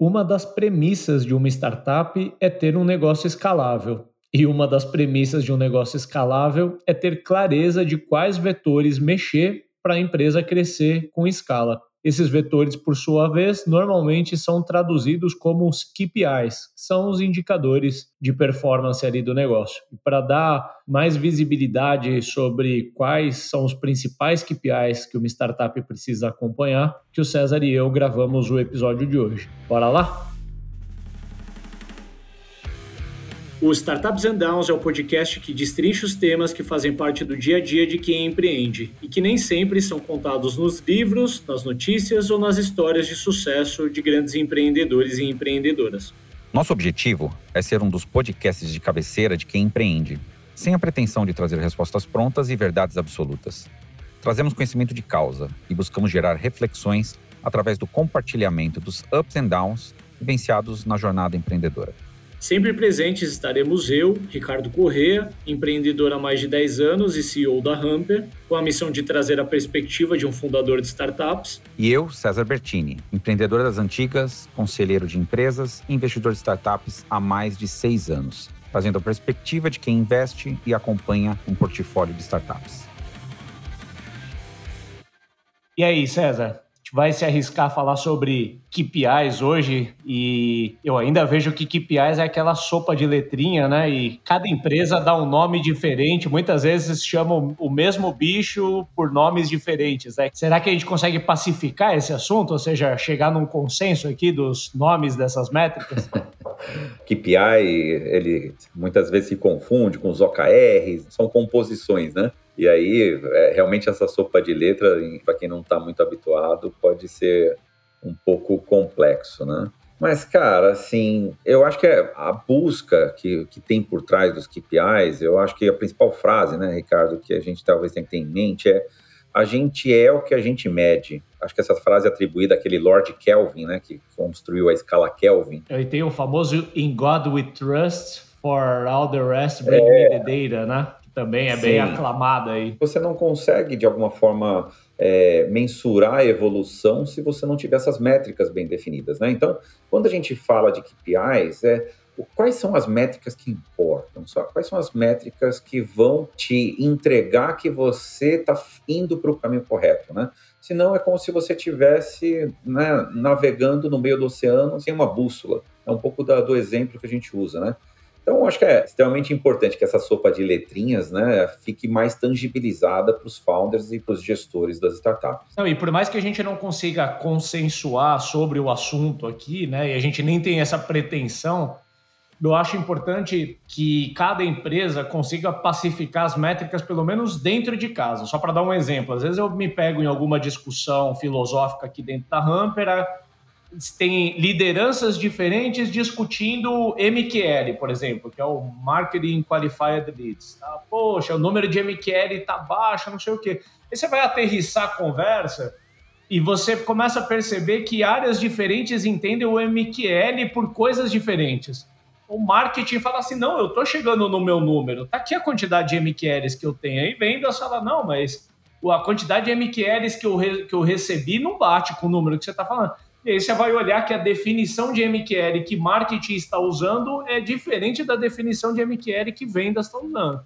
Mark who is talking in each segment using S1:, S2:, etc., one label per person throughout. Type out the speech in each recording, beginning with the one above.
S1: Uma das premissas de uma startup é ter um negócio escalável. E uma das premissas de um negócio escalável é ter clareza de quais vetores mexer para a empresa crescer com escala. Esses vetores, por sua vez, normalmente são traduzidos como os KPIs, que são os indicadores de performance ali do negócio. Para dar mais visibilidade sobre quais são os principais KPIs que uma startup precisa acompanhar, que o César e eu gravamos o episódio de hoje. Bora lá? O Startups and Downs é o podcast que destrincha os temas que fazem parte do dia a dia de quem empreende e que nem sempre são contados nos livros, nas notícias ou nas histórias de sucesso de grandes empreendedores e empreendedoras.
S2: Nosso objetivo é ser um dos podcasts de cabeceira de quem empreende, sem a pretensão de trazer respostas prontas e verdades absolutas. Trazemos conhecimento de causa e buscamos gerar reflexões através do compartilhamento dos ups and downs vivenciados na jornada empreendedora.
S1: Sempre presentes estaremos eu, Ricardo Correa, empreendedor há mais de 10 anos e CEO da Hamper, com a missão de trazer a perspectiva de um fundador de startups.
S2: E eu, César Bertini, empreendedor das antigas, conselheiro de empresas e investidor de startups há mais de seis anos, fazendo a perspectiva de quem investe e acompanha um portfólio de startups.
S1: E aí, César? Vai se arriscar a falar sobre KPIs hoje e eu ainda vejo que KPIs é aquela sopa de letrinha, né? E cada empresa dá um nome diferente, muitas vezes chamam o mesmo bicho por nomes diferentes, né? Será que a gente consegue pacificar esse assunto, ou seja, chegar num consenso aqui dos nomes dessas métricas?
S3: KPI, ele muitas vezes se confunde com os OKRs, são composições, né? E aí, é, realmente, essa sopa de letra, para quem não está muito habituado, pode ser um pouco complexo, né? Mas, cara, assim, eu acho que é a busca que, que tem por trás dos KPIs, eu acho que a principal frase, né, Ricardo, que a gente talvez tenha que ter em mente é a gente é o que a gente mede. Acho que essa frase é atribuída àquele Lord Kelvin, né, que construiu a escala Kelvin.
S1: E tem o famoso In God We Trust, for all the rest, bring é... me the data, né? Também é Sim. bem aclamada aí.
S3: Você não consegue, de alguma forma, é, mensurar a evolução se você não tiver essas métricas bem definidas, né? Então, quando a gente fala de KPIs, é quais são as métricas que importam? Só quais são as métricas que vão te entregar que você está indo para o caminho correto, né? Senão é como se você estivesse né, navegando no meio do oceano sem uma bússola. É um pouco da, do exemplo que a gente usa, né? Então, acho que é extremamente importante que essa sopa de letrinhas né, fique mais tangibilizada para os founders e para os gestores das startups.
S1: Não, e por mais que a gente não consiga consensuar sobre o assunto aqui, né, e a gente nem tem essa pretensão, eu acho importante que cada empresa consiga pacificar as métricas, pelo menos dentro de casa. Só para dar um exemplo, às vezes eu me pego em alguma discussão filosófica aqui dentro da Hamper, tem lideranças diferentes discutindo MQL, por exemplo, que é o Marketing Qualified Leads. Tá? Poxa, o número de MQL está baixo, não sei o quê. Aí você vai aterrissar a conversa e você começa a perceber que áreas diferentes entendem o MQL por coisas diferentes. O marketing fala assim, não, eu estou chegando no meu número, tá aqui a quantidade de MQLs que eu tenho. Aí vendas fala, não, mas a quantidade de MQLs que eu, que eu recebi não bate com o número que você está falando. E aí você vai olhar que a definição de MQL que marketing está usando é diferente da definição de MQL que vendas estão usando.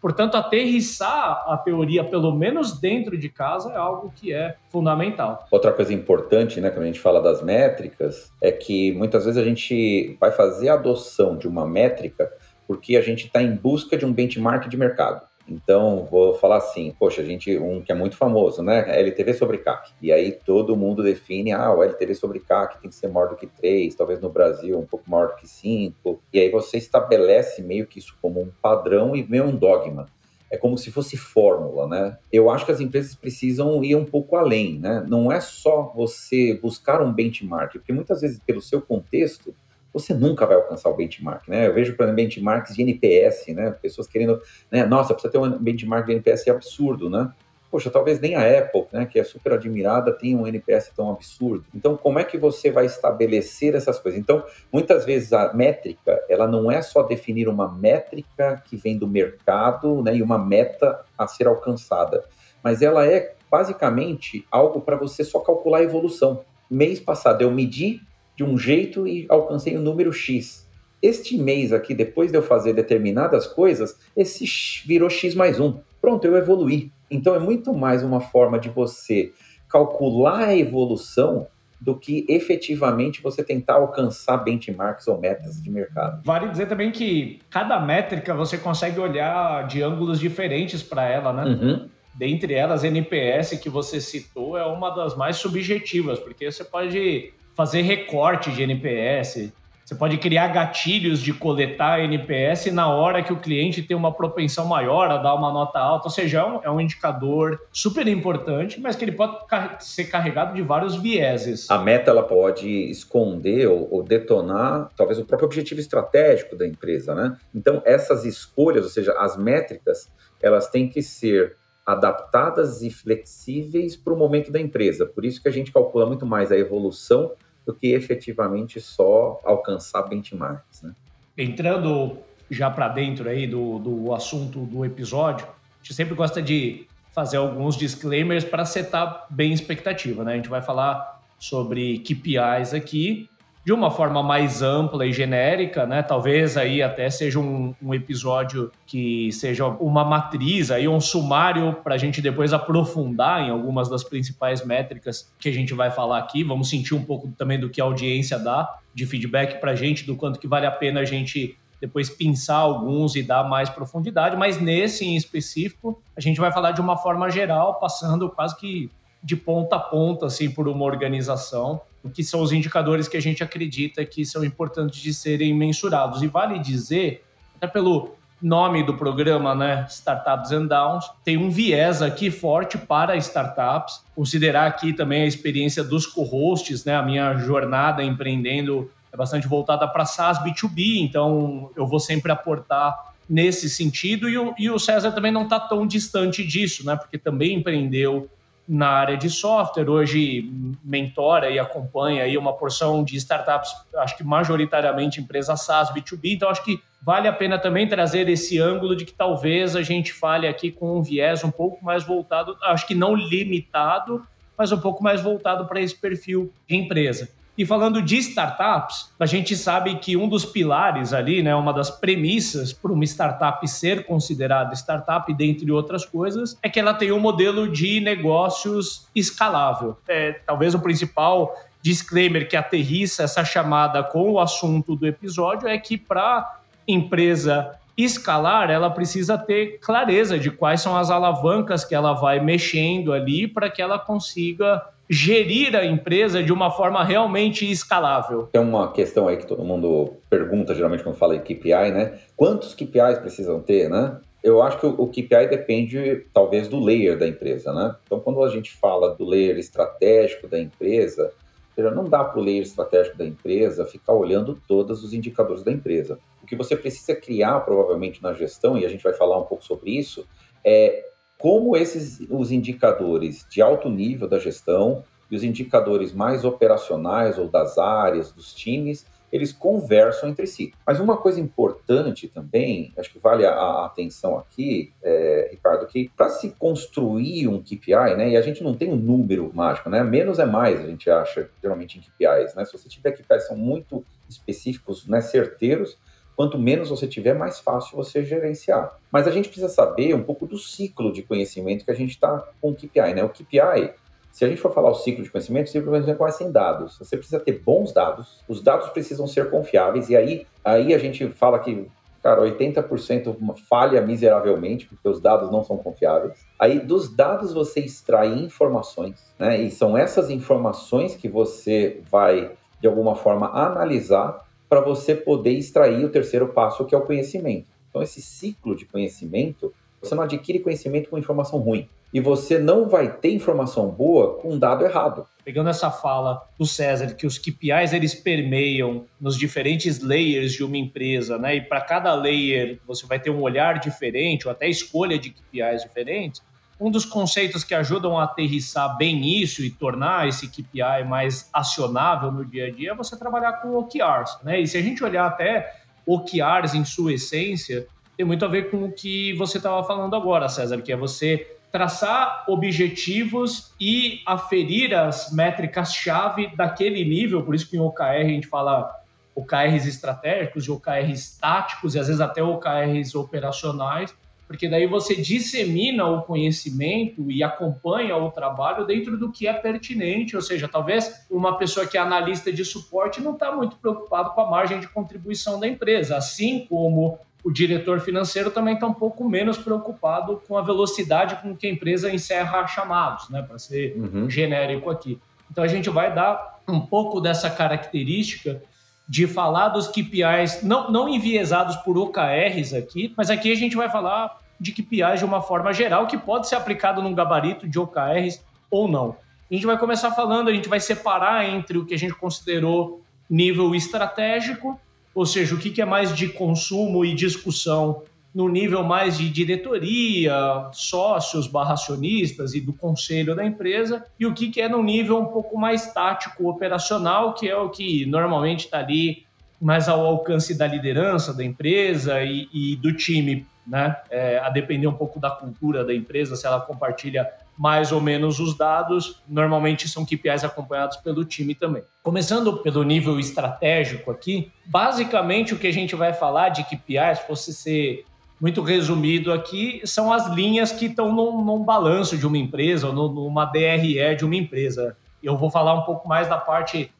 S1: Portanto, aterrissar a teoria, pelo menos dentro de casa, é algo que é fundamental.
S3: Outra coisa importante, né, quando a gente fala das métricas, é que muitas vezes a gente vai fazer a adoção de uma métrica porque a gente está em busca de um benchmark de mercado. Então, vou falar assim, poxa, a gente, um que é muito famoso, né? LTV sobre CAC. E aí todo mundo define, ah, o LTV sobre CAC tem que ser maior do que 3, talvez no Brasil um pouco maior do que 5. E aí você estabelece meio que isso como um padrão e meio um dogma. É como se fosse fórmula, né? Eu acho que as empresas precisam ir um pouco além, né? Não é só você buscar um benchmark, porque muitas vezes, pelo seu contexto, você nunca vai alcançar o benchmark, né? Eu vejo, exemplo, benchmarks de NPS, né? Pessoas querendo, né? Nossa, precisa ter um benchmark de NPS absurdo, né? Poxa, talvez nem a Apple, né, que é super admirada, tenha um NPS tão absurdo. Então, como é que você vai estabelecer essas coisas? Então, muitas vezes a métrica, ela não é só definir uma métrica que vem do mercado, né, e uma meta a ser alcançada, mas ela é basicamente algo para você só calcular a evolução. Mês passado eu medi de um jeito e alcancei o número X. Este mês aqui, depois de eu fazer determinadas coisas, esse virou X mais um. Pronto, eu evoluí. Então é muito mais uma forma de você calcular a evolução do que efetivamente você tentar alcançar benchmarks ou metas de mercado.
S1: Vale dizer também que cada métrica você consegue olhar de ângulos diferentes para ela, né? Uhum. Dentre elas, NPS que você citou é uma das mais subjetivas, porque você pode fazer recorte de NPS, você pode criar gatilhos de coletar NPS na hora que o cliente tem uma propensão maior a dar uma nota alta. Ou seja, é um, é um indicador super importante, mas que ele pode ser carregado de vários vieses.
S3: A meta ela pode esconder ou, ou detonar talvez o próprio objetivo estratégico da empresa, né? Então essas escolhas, ou seja, as métricas, elas têm que ser adaptadas e flexíveis para o momento da empresa. Por isso que a gente calcula muito mais a evolução do que efetivamente só alcançar benchmarks. Né?
S1: Entrando já para dentro aí do, do assunto do episódio, a gente sempre gosta de fazer alguns disclaimers para setar bem expectativa. Né? A gente vai falar sobre KPIs aqui, de uma forma mais ampla e genérica, né? Talvez aí até seja um, um episódio que seja uma matriz, aí um sumário para a gente depois aprofundar em algumas das principais métricas que a gente vai falar aqui. Vamos sentir um pouco também do que a audiência dá de feedback para a gente, do quanto que vale a pena a gente depois pensar alguns e dar mais profundidade, mas nesse em específico a gente vai falar de uma forma geral, passando quase que de ponta a ponta assim por uma organização que são os indicadores que a gente acredita que são importantes de serem mensurados. E vale dizer, até pelo nome do programa, né, Startups and Downs, tem um viés aqui forte para startups. Considerar aqui também a experiência dos co-hosts, né, a minha jornada empreendendo é bastante voltada para SaaS B2B, então eu vou sempre aportar nesse sentido. E o, e o César também não está tão distante disso, né, porque também empreendeu na área de software, hoje mentora e acompanha aí uma porção de startups, acho que majoritariamente empresas SaaS, B2B, então acho que vale a pena também trazer esse ângulo de que talvez a gente fale aqui com um viés um pouco mais voltado, acho que não limitado, mas um pouco mais voltado para esse perfil de empresa. E falando de startups, a gente sabe que um dos pilares ali, né, uma das premissas para uma startup ser considerada startup, dentre outras coisas, é que ela tem um modelo de negócios escalável. É, talvez o principal disclaimer que aterrissa essa chamada com o assunto do episódio é que para empresa escalar, ela precisa ter clareza de quais são as alavancas que ela vai mexendo ali para que ela consiga gerir a empresa de uma forma realmente escalável?
S3: Tem uma questão aí que todo mundo pergunta, geralmente, quando fala de KPI, né? Quantos KPIs precisam ter, né? Eu acho que o KPI depende, talvez, do layer da empresa, né? Então, quando a gente fala do layer estratégico da empresa, não dá para o layer estratégico da empresa ficar olhando todos os indicadores da empresa. O que você precisa criar, provavelmente, na gestão, e a gente vai falar um pouco sobre isso, é como esses os indicadores de alto nível da gestão e os indicadores mais operacionais ou das áreas, dos times, eles conversam entre si. Mas uma coisa importante também, acho que vale a, atenção aqui, é, Ricardo, que para se construir um KPI, né, e a gente não tem um número mágico, né, menos é mais, a gente acha, geralmente em KPIs, né, se você tiver KPIs são muito específicos, né, certeiros, Quanto menos você tiver, mais fácil você gerenciar. Mas a gente precisa saber um pouco do ciclo de conhecimento que a gente está com o KPI. Né? O KPI, se a gente for falar o ciclo de conhecimento, o ciclo de conhecimento é sem dados. Você precisa ter bons dados, os dados precisam ser confiáveis, e aí, aí a gente fala que cara, 80% falha miseravelmente, porque os dados não são confiáveis. Aí, dos dados, você extrai informações, né? E são essas informações que você vai, de alguma forma, analisar para você poder extrair o terceiro passo, que é o conhecimento. Então, esse ciclo de conhecimento, você não adquire conhecimento com informação ruim. E você não vai ter informação boa com um dado errado.
S1: Pegando essa fala do César, que os KPIs eles permeiam nos diferentes layers de uma empresa, né? E para cada layer você vai ter um olhar diferente, ou até escolha de KPIs diferentes um dos conceitos que ajudam a aterrissar bem isso e tornar esse KPI mais acionável no dia a dia é você trabalhar com OKRs. Né? E se a gente olhar até OKRs em sua essência, tem muito a ver com o que você estava falando agora, César, que é você traçar objetivos e aferir as métricas-chave daquele nível, por isso que em OKR a gente fala OKRs estratégicos OKRs táticos e às vezes até OKRs operacionais, porque daí você dissemina o conhecimento e acompanha o trabalho dentro do que é pertinente, ou seja, talvez uma pessoa que é analista de suporte não está muito preocupado com a margem de contribuição da empresa, assim como o diretor financeiro também está um pouco menos preocupado com a velocidade com que a empresa encerra chamados, né, para ser uhum. genérico aqui. Então a gente vai dar um pouco dessa característica de falar dos KPIs, não, não enviesados por OKRs aqui, mas aqui a gente vai falar de KPIs de uma forma geral, que pode ser aplicado num gabarito de OKRs ou não. A gente vai começar falando, a gente vai separar entre o que a gente considerou nível estratégico, ou seja, o que é mais de consumo e discussão no nível mais de diretoria, sócios, barracionistas e do conselho da empresa, e o que, é no nível um pouco mais tático, operacional, que é o que normalmente está ali mais ao alcance da liderança da empresa e, e do time, né? É, a depender um pouco da cultura da empresa, se ela compartilha mais ou menos os dados, normalmente são KPIs acompanhados pelo time também. Começando pelo nível estratégico aqui, basicamente o que a gente vai falar de KPIs, se fosse ser muito resumido aqui, são as linhas que estão num, num balanço de uma empresa ou numa DRE de uma empresa. Eu vou falar um pouco mais da parte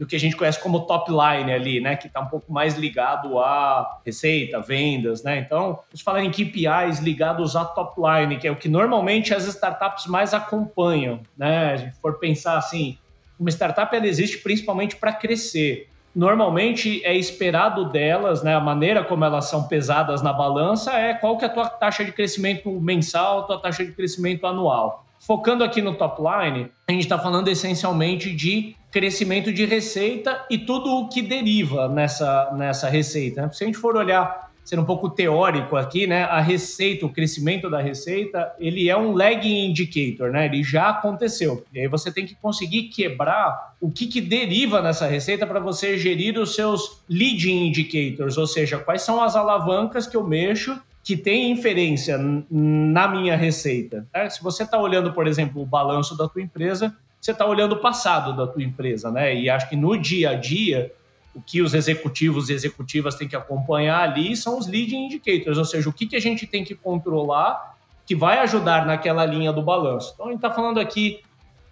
S1: do que a gente conhece como top line ali, né? Que está um pouco mais ligado a receita, vendas, né? Então, vamos falar em KPIs ligados a top line, que é o que normalmente as startups mais acompanham, né? Se a gente for pensar assim, uma startup ela existe principalmente para crescer normalmente é esperado delas, né, a maneira como elas são pesadas na balança é qual que é a tua taxa de crescimento mensal, tua taxa de crescimento anual. Focando aqui no top line, a gente está falando essencialmente de crescimento de receita e tudo o que deriva nessa, nessa receita. Se a gente for olhar sendo um pouco teórico aqui, né? A receita, o crescimento da receita, ele é um lagging indicator, né? Ele já aconteceu. E aí você tem que conseguir quebrar o que, que deriva nessa receita para você gerir os seus leading indicators, ou seja, quais são as alavancas que eu mexo que tem inferência na minha receita. Né? Se você está olhando, por exemplo, o balanço da tua empresa, você está olhando o passado da tua empresa, né? E acho que no dia a dia o que os executivos e executivas têm que acompanhar ali são os leading indicators, ou seja, o que, que a gente tem que controlar que vai ajudar naquela linha do balanço. Então, a gente está falando aqui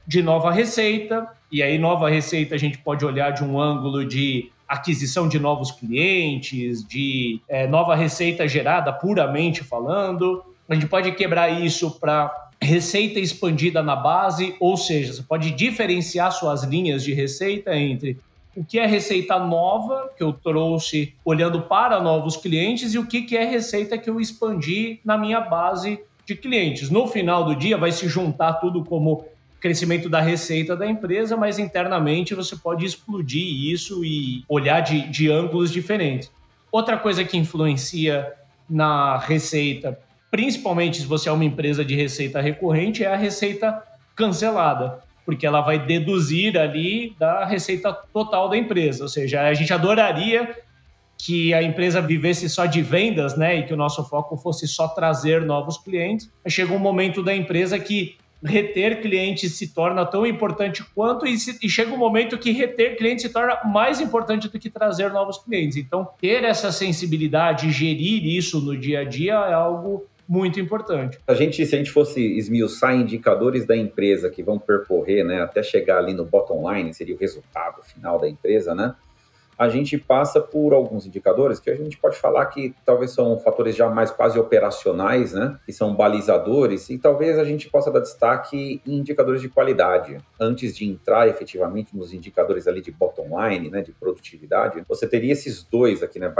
S1: de nova receita, e aí nova receita a gente pode olhar de um ângulo de aquisição de novos clientes, de é, nova receita gerada puramente falando. A gente pode quebrar isso para receita expandida na base, ou seja, você pode diferenciar suas linhas de receita entre o que é receita nova que eu trouxe olhando para novos clientes e o que, que é receita que eu expandi na minha base de clientes. No final do dia, vai se juntar tudo como crescimento da receita da empresa, mas internamente você pode explodir isso e olhar de, de ângulos diferentes. Outra coisa que influencia na receita, principalmente se você é uma empresa de receita recorrente, é a receita cancelada porque ela vai deduzir ali da receita total da empresa. Ou seja, a gente adoraria que a empresa vivesse só de vendas, né, e que o nosso foco fosse só trazer novos clientes. Chega um momento da empresa que reter clientes se torna tão importante quanto e, se, e, chega um momento que reter clientes se torna mais importante do que trazer novos clientes. Então, ter essa sensibilidade, gerir isso no dia a dia é algo muito importante.
S3: A gente, se a gente fosse esmiuçar indicadores da empresa que vão percorrer, né, até chegar ali no bottom line, seria o resultado final da empresa, né? A gente passa por alguns indicadores que a gente pode falar que talvez são fatores já mais quase operacionais, né? Que são balizadores, e talvez a gente possa dar destaque em indicadores de qualidade. Antes de entrar efetivamente nos indicadores ali de bottom line, né? De produtividade, você teria esses dois aqui, né?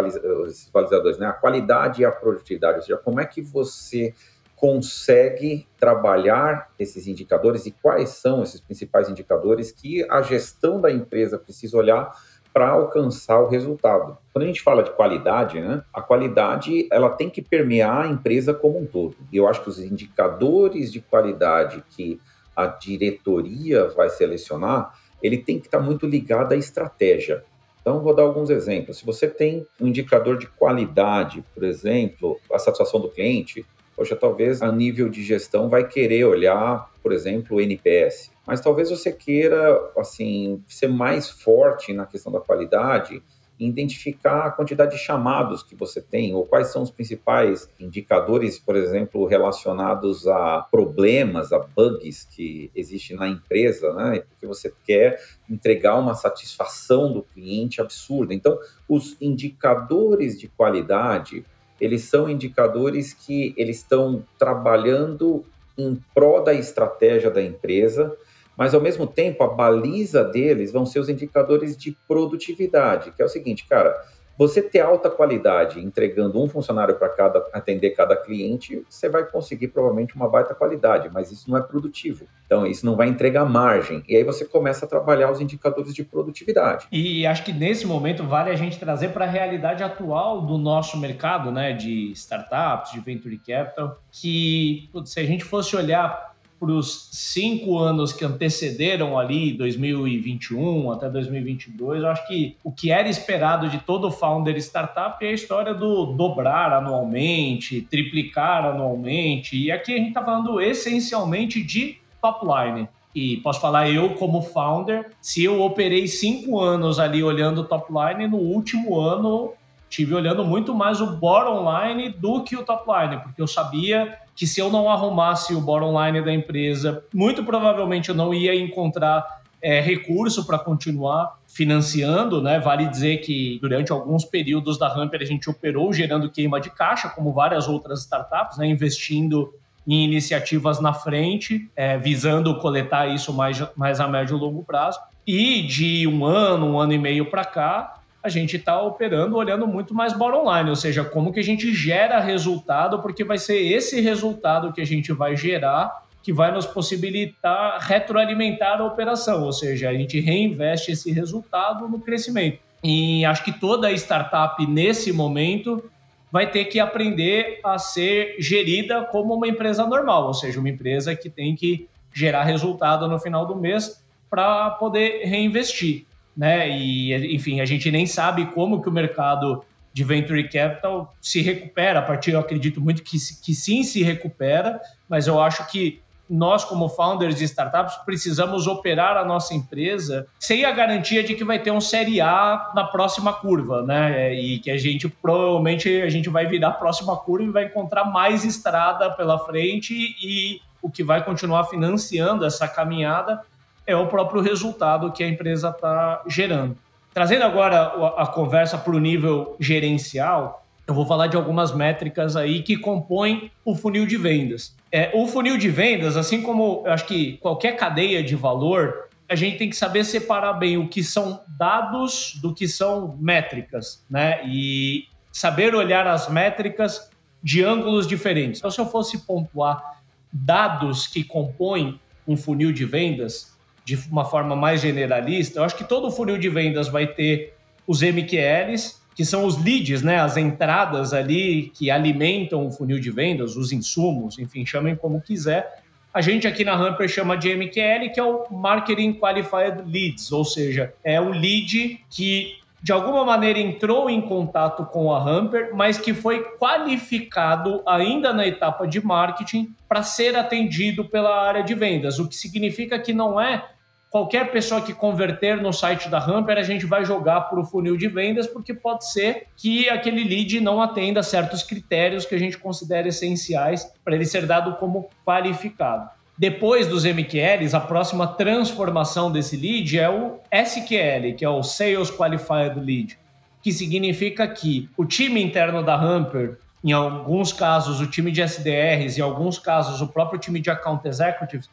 S3: Esses balizadores, né? A qualidade e a produtividade. Ou seja, como é que você consegue trabalhar esses indicadores e quais são esses principais indicadores que a gestão da empresa precisa olhar para alcançar o resultado. Quando a gente fala de qualidade, né, a qualidade ela tem que permear a empresa como um todo. E eu acho que os indicadores de qualidade que a diretoria vai selecionar, ele tem que estar muito ligado à estratégia. Então, vou dar alguns exemplos. Se você tem um indicador de qualidade, por exemplo, a satisfação do cliente, poxa, talvez a nível de gestão vai querer olhar, por exemplo, o NPS. Mas talvez você queira, assim, ser mais forte na questão da qualidade identificar a quantidade de chamados que você tem, ou quais são os principais indicadores, por exemplo, relacionados a problemas, a bugs que existem na empresa, né? Porque você quer entregar uma satisfação do cliente absurda. Então, os indicadores de qualidade, eles são indicadores que eles estão trabalhando em prol da estratégia da empresa, mas ao mesmo tempo a baliza deles vão ser os indicadores de produtividade, que é o seguinte, cara, você ter alta qualidade entregando um funcionário para cada atender cada cliente, você vai conseguir provavelmente uma baita qualidade, mas isso não é produtivo. Então isso não vai entregar margem. E aí você começa a trabalhar os indicadores de produtividade.
S1: E acho que nesse momento vale a gente trazer para a realidade atual do nosso mercado, né, de startups, de venture capital, que se a gente fosse olhar para os cinco anos que antecederam ali, 2021 até 2022, eu acho que o que era esperado de todo founder startup é a história do dobrar anualmente, triplicar anualmente. E aqui a gente está falando essencialmente de top line. E posso falar eu como founder, se eu operei cinco anos ali olhando o top line, no último ano tive olhando muito mais o bottom line do que o top line, porque eu sabia que se eu não arrumasse o bottom line da empresa, muito provavelmente eu não ia encontrar é, recurso para continuar financiando, né? Vale dizer que durante alguns períodos da Hamper a gente operou gerando queima de caixa, como várias outras startups, né? Investindo em iniciativas na frente, é, visando coletar isso mais, mais a médio e longo prazo. E de um ano, um ano e meio para cá, a gente está operando olhando muito mais bottom line, ou seja, como que a gente gera resultado, porque vai ser esse resultado que a gente vai gerar que vai nos possibilitar retroalimentar a operação, ou seja, a gente reinveste esse resultado no crescimento. E acho que toda startup nesse momento vai ter que aprender a ser gerida como uma empresa normal, ou seja, uma empresa que tem que gerar resultado no final do mês para poder reinvestir né? E enfim, a gente nem sabe como que o mercado de venture capital se recupera. A partir, eu acredito muito que, que sim se recupera, mas eu acho que nós, como founders de startups, precisamos operar a nossa empresa sem a garantia de que vai ter um série A na próxima curva, né? E que a gente provavelmente a gente vai virar a próxima curva e vai encontrar mais estrada pela frente e o que vai continuar financiando essa caminhada é o próprio resultado que a empresa está gerando. Trazendo agora a, conversa para o nível gerencial, eu vou falar de algumas métricas aí que compõem o funil de vendas. É, o funil de vendas, assim como eu acho que qualquer cadeia de valor, a gente tem que saber separar bem o que são dados do que são métricas, né? E saber olhar as métricas de ângulos diferentes. Então, se eu fosse pontuar dados que compõem um funil de vendas, de uma forma mais generalista, eu acho que todo o funil de vendas vai ter os MQLs, que são os leads, né, as entradas ali que alimentam o funil de vendas, os insumos, enfim, chamem como quiser. A gente aqui na Hamper chama de MQL, que é o Marketing Qualified Leads, ou seja, é o lead que de alguma maneira entrou em contato com a Hamper, mas que foi qualificado ainda na etapa de marketing para ser atendido pela área de vendas, o que significa que não é qualquer pessoa que converter no site da Hamper, a gente vai jogar para o funil de vendas, porque pode ser que aquele lead não atenda certos critérios que a gente considera essenciais para ele ser dado como qualificado. Depois dos MQLs, a próxima transformação desse lead é o SQL, que é o Sales Qualified Lead, que significa que o time interno da Hamper, em alguns casos o time de SDRs, em alguns casos o próprio time de Account Executives,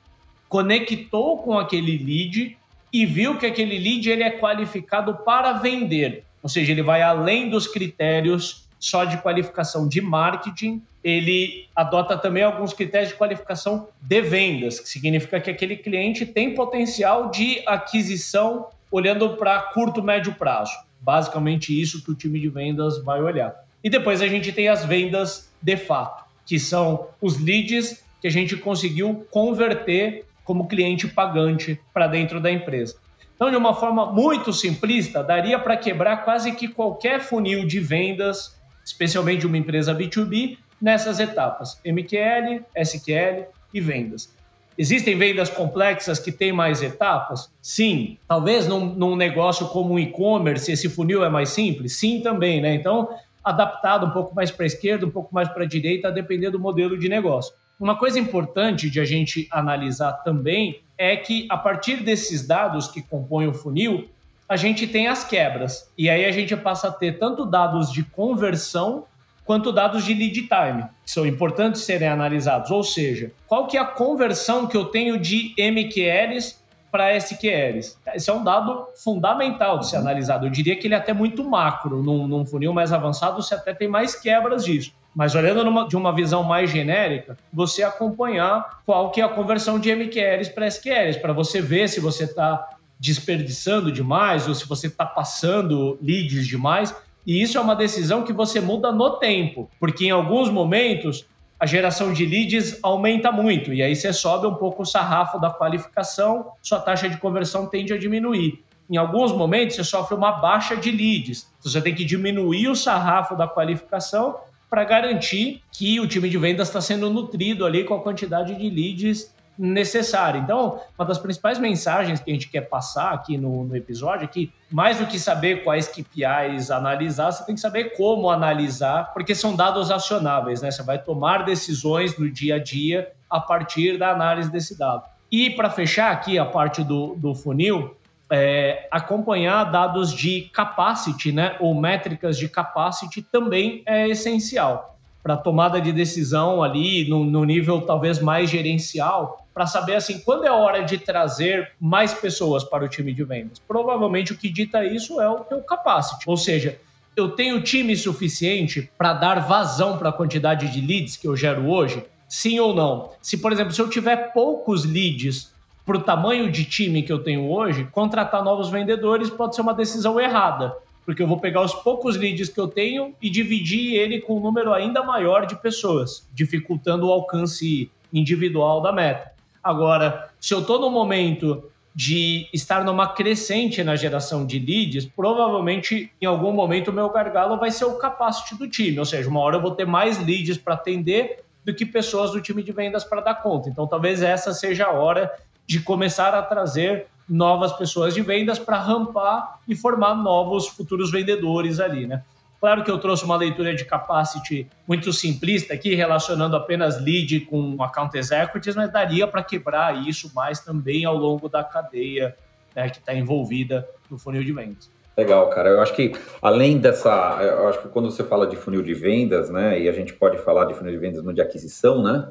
S1: conectou com aquele lead e viu que aquele lead ele é qualificado para vender, ou seja, ele vai além dos critérios só de qualificação de marketing, ele adota também alguns critérios de qualificação de vendas, que significa que aquele cliente tem potencial de aquisição olhando para curto, médio prazo. Basicamente isso que o time de vendas vai olhar. E depois a gente tem as vendas de fato, que são os leads que a gente conseguiu converter como cliente pagante para dentro da empresa. Então, de uma forma muito simplista, daria para quebrar quase que qualquer funil de vendas, especialmente de uma empresa B2B, nessas etapas: MQL, SQL e vendas. Existem vendas complexas que têm mais etapas? Sim. Talvez num, num negócio como o e-commerce, esse funil é mais simples? Sim, também, né? Então, adaptado um pouco mais para a esquerda, um pouco mais para a direita, a depender do modelo de negócio. Uma coisa importante de a gente analisar também é que, a partir desses dados que compõem o funil, a gente tem as quebras. E aí a gente passa a ter tanto dados de conversão quanto dados de lead time, que são importantes serem analisados. Ou seja, qual que é a conversão que eu tenho de MQLs para SQLs? Esse é um dado fundamental de ser analisado. Eu diria que ele é até muito macro. Num, num funil mais avançado, você até tem mais quebras disso. Mas olhando numa, de uma visão mais genérica, você acompanhar qual que é a conversão de MQLs para SQLs, para você ver se você está desperdiçando demais ou se você está passando leads demais e isso é uma decisão que você muda no tempo, porque em alguns momentos a geração de leads aumenta muito e aí você sobe um pouco o sarrafo da qualificação, sua taxa de conversão tende a diminuir. Em alguns momentos você sofre uma baixa de leads, você tem que diminuir o sarrafo da qualificação para garantir que o time de vendas está sendo nutrido ali com a quantidade de leads necessária. Então, uma das principais mensagens que a gente quer passar aqui no, no, episódio é que, mais do que saber quais KPIs analisar, você tem que saber como analisar, porque são dados acionáveis, né? Você vai tomar decisões no dia a dia a partir da análise desse dado. E para fechar aqui a parte do, do funil, é, acompanhar dados de capacity, né, ou métricas de capacity também é essencial para tomada de decisão ali no, no nível talvez mais gerencial para saber assim quando é hora de trazer mais pessoas para o time de vendas. Provavelmente o que dita isso é o teu capacity, ou seja, eu tenho time suficiente para dar vazão para a quantidade de leads que eu gero hoje? Sim ou não? Se, por exemplo, se eu tiver poucos leads para o tamanho de time que eu tenho hoje, contratar novos vendedores pode ser uma decisão errada, porque eu vou pegar os poucos leads que eu tenho e dividir ele com um número ainda maior de pessoas, dificultando o alcance individual da meta. Agora, se eu estou no momento de estar numa crescente na geração de leads, provavelmente em algum momento o meu gargalo vai ser o capacity do time, ou seja, uma hora eu vou ter mais leads para atender do que pessoas do time de vendas para dar conta. Então, talvez essa seja a hora de começar a trazer novas pessoas de vendas para rampar e formar novos futuros vendedores ali, né? Claro que eu trouxe uma leitura de capacity muito simplista aqui, relacionando apenas lead com account executives, mas daria para quebrar isso mais também ao longo da cadeia né, que está envolvida no funil de vendas.
S3: Legal, cara. Eu acho que além dessa, eu acho que quando você fala de funil de vendas, né, e a gente pode falar de funil de vendas no de aquisição, né,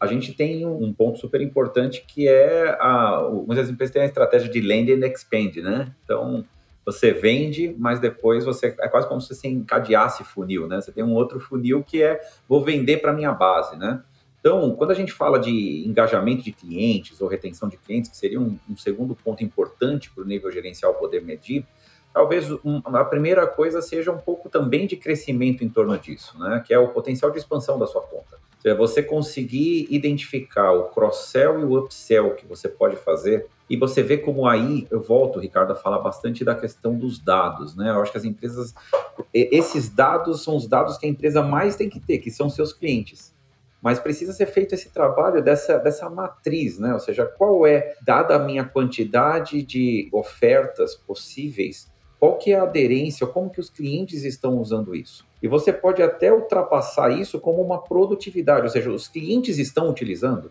S3: a gente tem um ponto super importante que é a, muitas empresas têm a estratégia de land and expand, né? Então, você vende, mas depois você é quase como se você encadeasse funil, né? Você tem um outro funil que é vou vender para minha base, né? Então, quando a gente fala de engajamento de clientes ou retenção de clientes, que seria um, um segundo ponto importante para o nível gerencial poder medir, talvez a primeira coisa seja um pouco também de crescimento em torno disso, né? Que é o potencial de expansão da sua conta. Ou seja, você conseguir identificar o cross-sell e o upsell que você pode fazer e você vê como aí, eu volto, Ricardo, a falar bastante da questão dos dados, né? Eu acho que as empresas, esses dados são os dados que a empresa mais tem que ter, que são seus clientes. Mas precisa ser feito esse trabalho dessa, dessa matriz, né? Ou seja, qual é, dada a minha quantidade de ofertas possíveis, qual que é a aderência, como que os clientes estão usando isso? E você pode até ultrapassar isso como uma produtividade, ou seja, os clientes estão utilizando.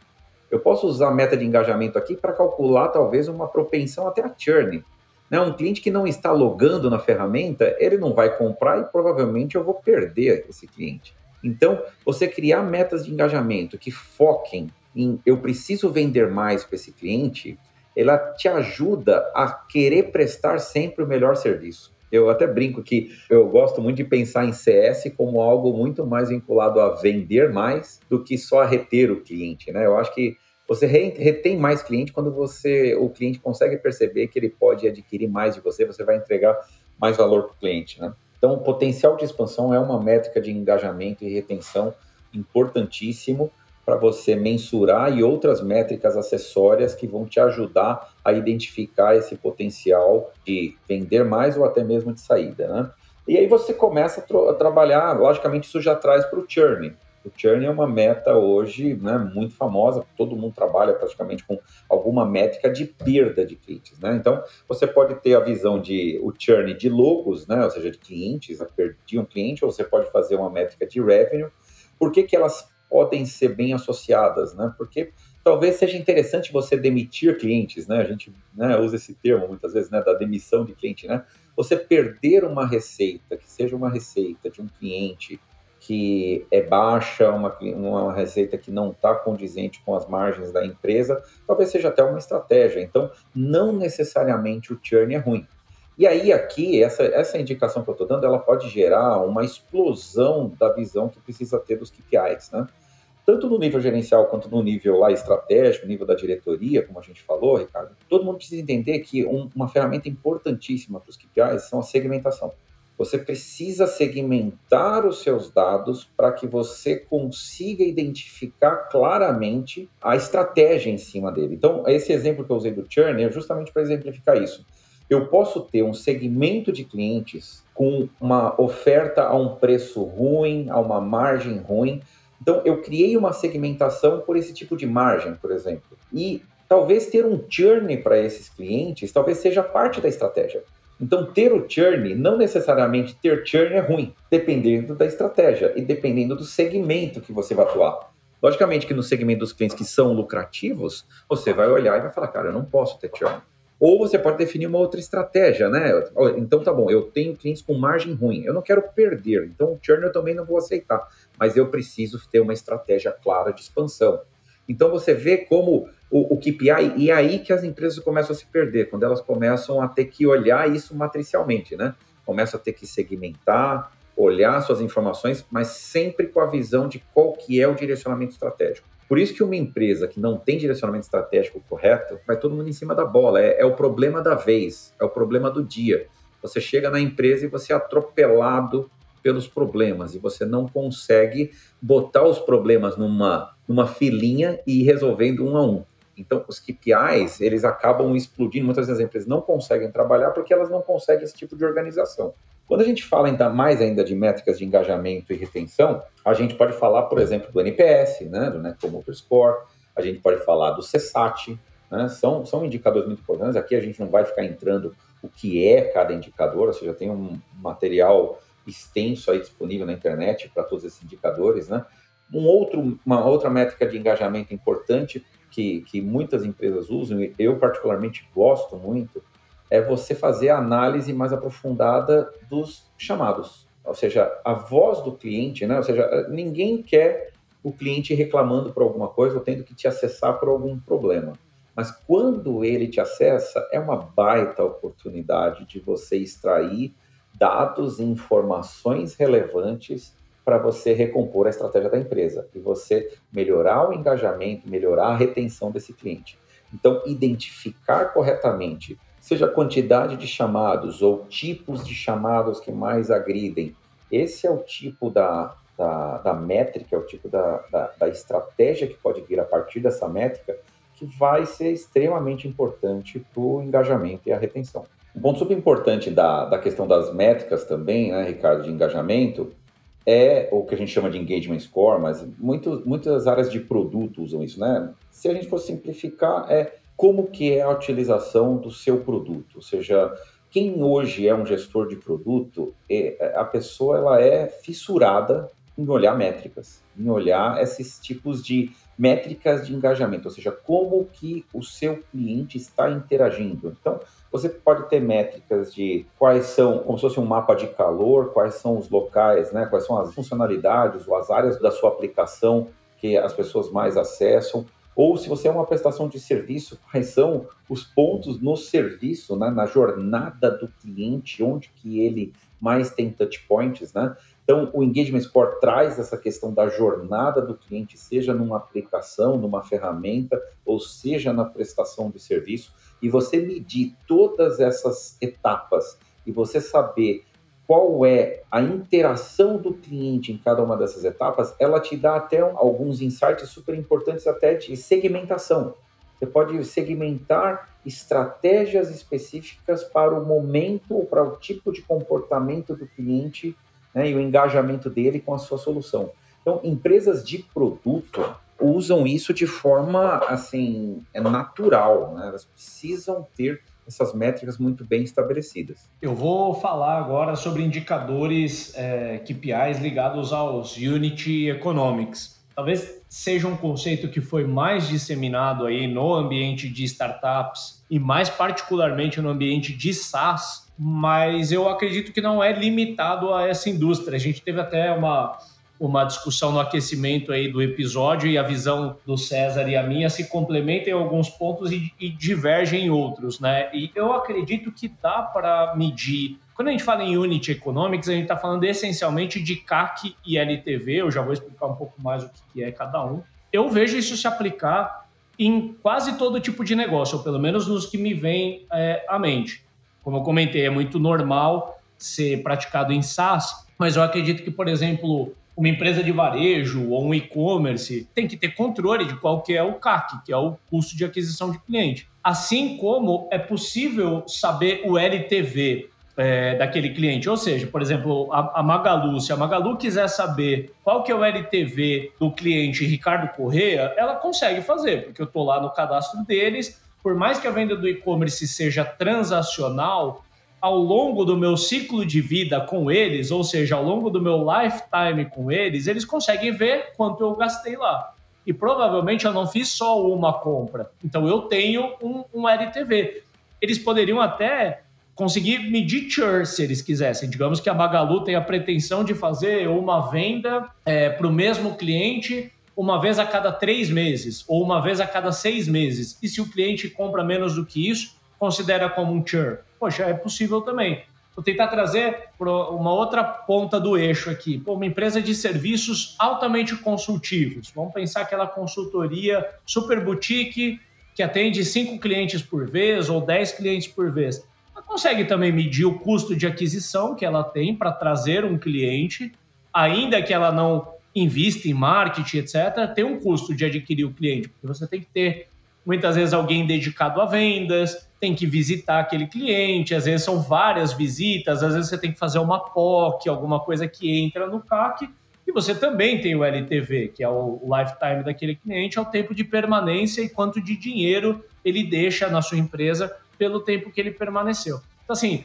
S3: Eu posso usar a meta de engajamento aqui para calcular talvez uma propensão até a churn. Né? Um cliente que não está logando na ferramenta, ele não vai comprar e provavelmente eu vou perder esse cliente. Então, você criar metas de engajamento que foquem em eu preciso vender mais para esse cliente, ela te ajuda a querer prestar sempre o melhor serviço. Eu até brinco que eu gosto muito de pensar em CS como algo muito mais vinculado a vender mais do que só a reter o cliente, né? Eu acho que você retém mais cliente quando você o cliente consegue perceber que ele pode adquirir mais de você, você vai entregar mais valor para o cliente, né? Então, o potencial de expansão é uma métrica de engajamento e retenção importantíssimo para você mensurar e outras métricas acessórias que vão te ajudar a identificar esse potencial de vender mais ou até mesmo de saída, né? E aí você começa a, a trabalhar, logicamente isso já traz para o churn. O churn é uma meta hoje né, muito famosa, todo mundo trabalha praticamente com alguma métrica de perda de clientes. Né? Então, você pode ter a visão de o churn de logos, né, ou seja, de clientes, perdi um cliente, ou você pode fazer uma métrica de revenue. Por que, que elas podem ser bem associadas? Né? Porque talvez seja interessante você demitir clientes, né? A gente né, usa esse termo muitas vezes, né, da demissão de cliente, né? Você perder uma receita, que seja uma receita de um cliente que é baixa, uma, uma receita que não está condizente com as margens da empresa, talvez seja até uma estratégia. Então, não necessariamente o churn é ruim. E aí, aqui, essa, essa indicação que eu estou dando, ela pode gerar uma explosão da visão que precisa ter dos KPIs, né? tanto no nível gerencial quanto no nível lá estratégico, nível da diretoria, como a gente falou, Ricardo, todo mundo precisa entender que um, uma ferramenta importantíssima para os KPIs são a segmentação. Você precisa segmentar os seus dados para que você consiga identificar claramente a estratégia em cima dele. Então, esse exemplo que eu usei do churn é justamente para exemplificar isso. Eu posso ter um segmento de clientes com uma oferta a um preço ruim, a uma margem ruim, então, eu criei uma segmentação por esse tipo de margem, por exemplo. E talvez ter um churn para esses clientes, talvez seja parte da estratégia. Então, ter o churn, não necessariamente ter churn é ruim, dependendo da estratégia e dependendo do segmento que você vai atuar. Logicamente que no segmento dos clientes que são lucrativos, você vai olhar e vai falar, cara, eu não posso ter churn. Ou você pode definir uma outra estratégia, né? Então tá bom, eu tenho clientes com margem ruim, eu não quero perder, então o churn eu também não vou aceitar, mas eu preciso ter uma estratégia clara de expansão. Então você vê como o, o KPI, e é aí que as empresas começam a se perder, quando elas começam a ter que olhar isso matricialmente, né? Começam a ter que segmentar, olhar suas informações, mas sempre com a visão de qual que é o direcionamento estratégico. Por isso que uma empresa que não tem direcionamento estratégico correto, vai todo mundo em cima da bola. É, é, o problema da vez, é o problema do dia. Você chega na empresa e você é atropelado pelos problemas e você não consegue botar os problemas numa, numa filinha e ir resolvendo um a um. Então, os KPIs, eles acabam explodindo. Muitas vezes as empresas não conseguem trabalhar porque elas não conseguem esse tipo de organização. Quando a gente fala ainda mais ainda de métricas de engajamento e retenção, a gente pode falar, por exemplo, do NPS, né, do Net Promoter Score, a gente pode falar do CSAT, né, são, são indicadores muito importantes. Aqui a gente não vai ficar entrando o que é cada indicador, ou seja, tem um material extenso aí disponível na internet para todos esses indicadores, né? Um outro, uma outra métrica de engajamento importante que, que muitas empresas usam, e eu particularmente gosto muito, é você fazer a análise mais aprofundada dos chamados. Ou seja, a voz do cliente, né? Ou seja, ninguém quer o cliente reclamando por alguma coisa ou tendo que te acessar por algum problema. Mas quando ele te acessa, é uma baita oportunidade de você extrair dados e informações relevantes para você recompor a estratégia da empresa e você melhorar o engajamento, melhorar a retenção desse cliente. Então, identificar corretamente seja a quantidade de chamados ou tipos de chamados que mais agridem. Esse é o tipo da, da, da métrica, é o tipo da, da, da estratégia que pode vir a partir dessa métrica que vai ser extremamente importante para o engajamento e a retenção. Um ponto super importante da, da questão das métricas também, né, Ricardo, de engajamento, é o que a gente chama de engagement score, mas muito, muitas áreas de produto usam isso, né? Se a gente for simplificar, é como que é a utilização do seu produto, ou seja, quem hoje é um gestor de produto, é, a pessoa ela é fissurada em olhar métricas, em olhar esses tipos de métricas de engajamento, ou seja, como que o seu cliente está interagindo. Então, você pode ter métricas de quais são, como se fosse um mapa de calor, quais são os locais, né, quais são as funcionalidades ou as áreas da sua aplicação que as pessoas mais acessam, ou se você é uma prestação de serviço, quais são os pontos no serviço, né, na jornada do cliente, onde que ele mais tem touch points, né? Então, o Engagement Score traz essa questão da jornada do cliente, seja numa aplicação, numa ferramenta, ou seja na prestação de serviço, e você medir todas essas etapas e você saber qual é a interação do cliente em cada uma dessas etapas, ela te dá até alguns insights super importantes até de segmentação. Você pode segmentar estratégias específicas para o momento ou para o tipo de comportamento do cliente né, e o engajamento dele com a sua solução. Então, empresas de produto usam isso de forma assim é natural, né? Elas precisam ter essas métricas muito bem estabelecidas.
S1: Eu vou falar agora sobre indicadores é, KPIs ligados aos Unity Economics. Talvez seja um conceito que foi mais disseminado aí no ambiente de startups e mais particularmente no ambiente de SaaS, mas eu acredito que não é limitado a essa indústria. A gente teve até uma uma discussão no aquecimento aí do episódio e a visão do César e a minha se complementam em alguns pontos e, e divergem em outros, né? E eu acredito que dá para medir. Quando a gente fala em Unit Economics, a gente está falando essencialmente de CAC e LTV. Eu já vou explicar um pouco mais o que é cada um. Eu vejo isso se aplicar em quase todo tipo de negócio, ou pelo menos nos que me vêm é, à mente. Como eu comentei, é muito normal ser praticado em SaaS, mas eu acredito que, por exemplo, uma empresa de varejo ou um e-commerce tem que ter controle de qual que é o CAC, que é o custo de aquisição de cliente. Assim como é possível saber o LTV é, daquele cliente. Ou seja, por exemplo, a, a, Magalu, se a Magalu quiser saber qual que é o LTV do cliente Ricardo Correia, ela consegue fazer, porque eu estou lá no cadastro deles. Por mais que a venda do e-commerce seja transacional, ao longo do meu ciclo de vida com eles, ou seja, ao longo do meu lifetime com eles, eles conseguem ver quanto eu gastei lá. E provavelmente eu não fiz só uma compra. Então eu tenho um, um LTV. Eles poderiam até conseguir medir churn se eles quisessem. Digamos que a Magalu tem a pretensão de fazer uma venda é, para o mesmo cliente uma vez a cada três meses ou uma vez a cada seis meses. E se o cliente compra menos do que isso, considera como um churn poxa, é possível também. Vou tentar trazer uma outra ponta do eixo aqui. Pô, uma empresa de serviços altamente consultivos. Vamos pensar aquela consultoria super boutique que atende cinco clientes por vez ou dez clientes por vez. Ela consegue também medir o custo de aquisição que ela tem para trazer um cliente, ainda que ela não invista em marketing, etc., tem um custo de adquirir o cliente, porque você tem que ter muitas vezes alguém dedicado a vendas, tem que visitar aquele cliente, às vezes são várias visitas, às vezes você tem que fazer uma POC, alguma coisa que entra no CAC, e você também tem o LTV, que é o lifetime daquele cliente, é o tempo de permanência e quanto de dinheiro ele deixa na sua empresa pelo tempo que ele permaneceu. Então, assim,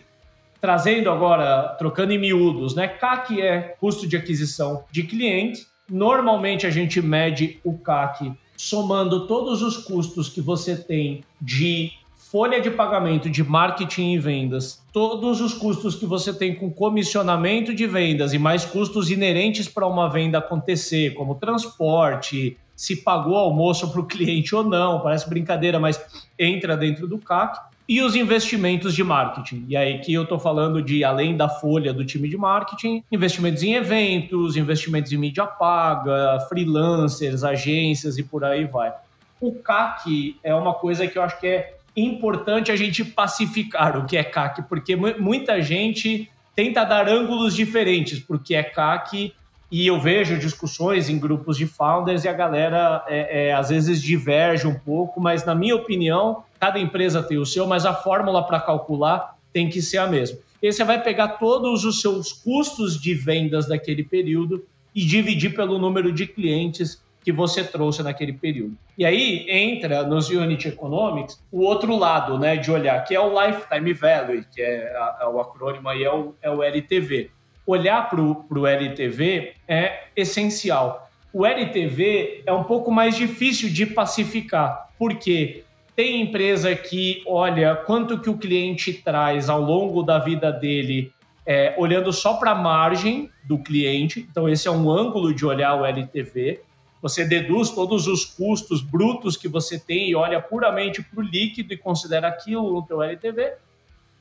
S1: trazendo agora, trocando em miúdos, né? CAC é custo de aquisição de clientes. Normalmente a gente mede o CAC somando todos os custos que você tem de folha de pagamento de marketing e vendas, todos os custos que você tem com comissionamento de vendas e mais custos inerentes para uma venda acontecer, como transporte, se pagou almoço para o cliente ou não, parece brincadeira, mas entra dentro do CAC. E os investimentos de marketing. E aí que eu estou falando de, além da folha do time de marketing, investimentos em eventos, investimentos em mídia paga, freelancers, agências e por aí vai. O CAC é uma coisa que eu acho que é importante a gente pacificar o que é CAC, porque muita gente tenta dar ângulos diferentes porque é CAC e eu vejo discussões em grupos de founders e a galera é, é, às vezes diverge um pouco, mas na minha opinião, cada empresa tem o seu, mas a fórmula para calcular tem que ser a mesma. E você vai pegar todos os seus custos de vendas daquele período e dividir pelo número de clientes que você trouxe naquele período. E aí entra nos Unit Economics o outro lado né, de olhar, que é o Lifetime Value, que é, a, é o acrônimo aí, é o, é o LTV. Olhar para o LTV é essencial. O LTV é um pouco mais difícil de pacificar, porque tem empresa que olha quanto que o cliente traz ao longo da vida dele, é, olhando só para a margem do cliente. Então, esse é um ângulo de olhar o LTV você deduz todos os custos brutos que você tem e olha puramente para o líquido e considera aquilo no teu LTV.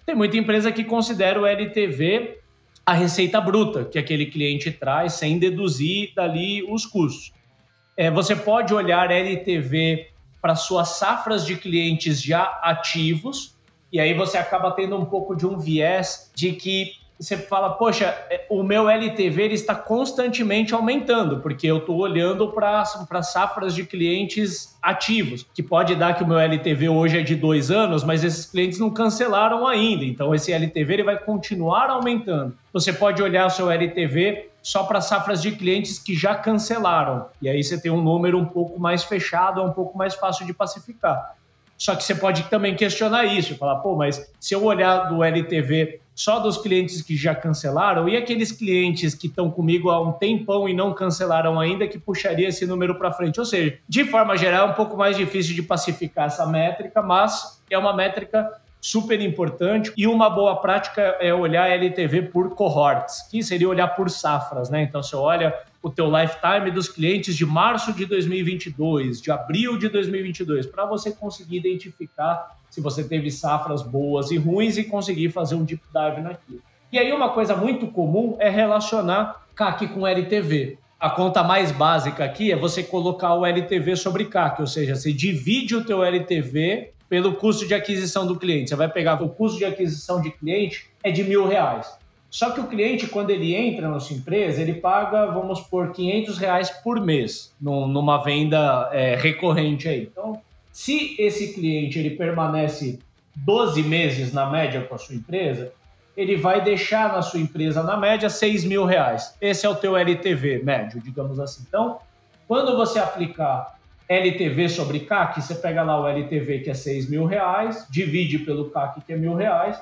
S1: Tem muita empresa que considera o LTV a receita bruta que aquele cliente traz sem deduzir dali os custos. É, você pode olhar LTV para suas safras de clientes já ativos e aí você acaba tendo um pouco de um viés de que você fala, poxa, é, o meu LTV ele está constantemente aumentando, porque eu estou olhando para safras de clientes ativos, que pode dar que o meu LTV hoje é de dois anos, mas esses clientes não cancelaram ainda, então esse LTV ele vai continuar aumentando. Você pode olhar o seu LTV só para safras de clientes que já cancelaram. E aí você tem um número um pouco mais fechado, é um pouco mais fácil de pacificar. Só que você pode também questionar isso, falar, pô, mas se eu olhar do LTV só dos clientes que já cancelaram e aqueles clientes que estão comigo há um tempão e não cancelaram ainda, que puxaria esse número para frente. Ou seja, de forma geral, é um pouco mais difícil de pacificar essa métrica, mas é uma métrica super importante e uma boa prática é olhar LTV por cohorts, que seria olhar por safras, né? Então você olha o teu lifetime dos clientes de março de 2022, de abril de 2022, para você conseguir identificar se você teve safras boas e ruins e conseguir fazer um deep dive naquilo. E aí uma coisa muito comum é relacionar CAC com LTV. A conta mais básica aqui é você colocar o LTV sobre CAC, ou seja, você divide o teu LTV pelo custo de aquisição do cliente. Você vai pegar o custo de aquisição de cliente é de mil reais. Só que o cliente, quando ele entra na sua empresa, ele paga, vamos por 500 reais por mês numa venda é, recorrente aí. Então, se esse cliente ele permanece 12 meses na média com a sua empresa, ele vai deixar na sua empresa, na média, 6 mil reais. Esse é o teu LTV médio, digamos assim. Então, quando você aplicar LTV sobre CAC, você pega lá o LTV que é 6 mil reais, divide pelo CAC que é mil reais,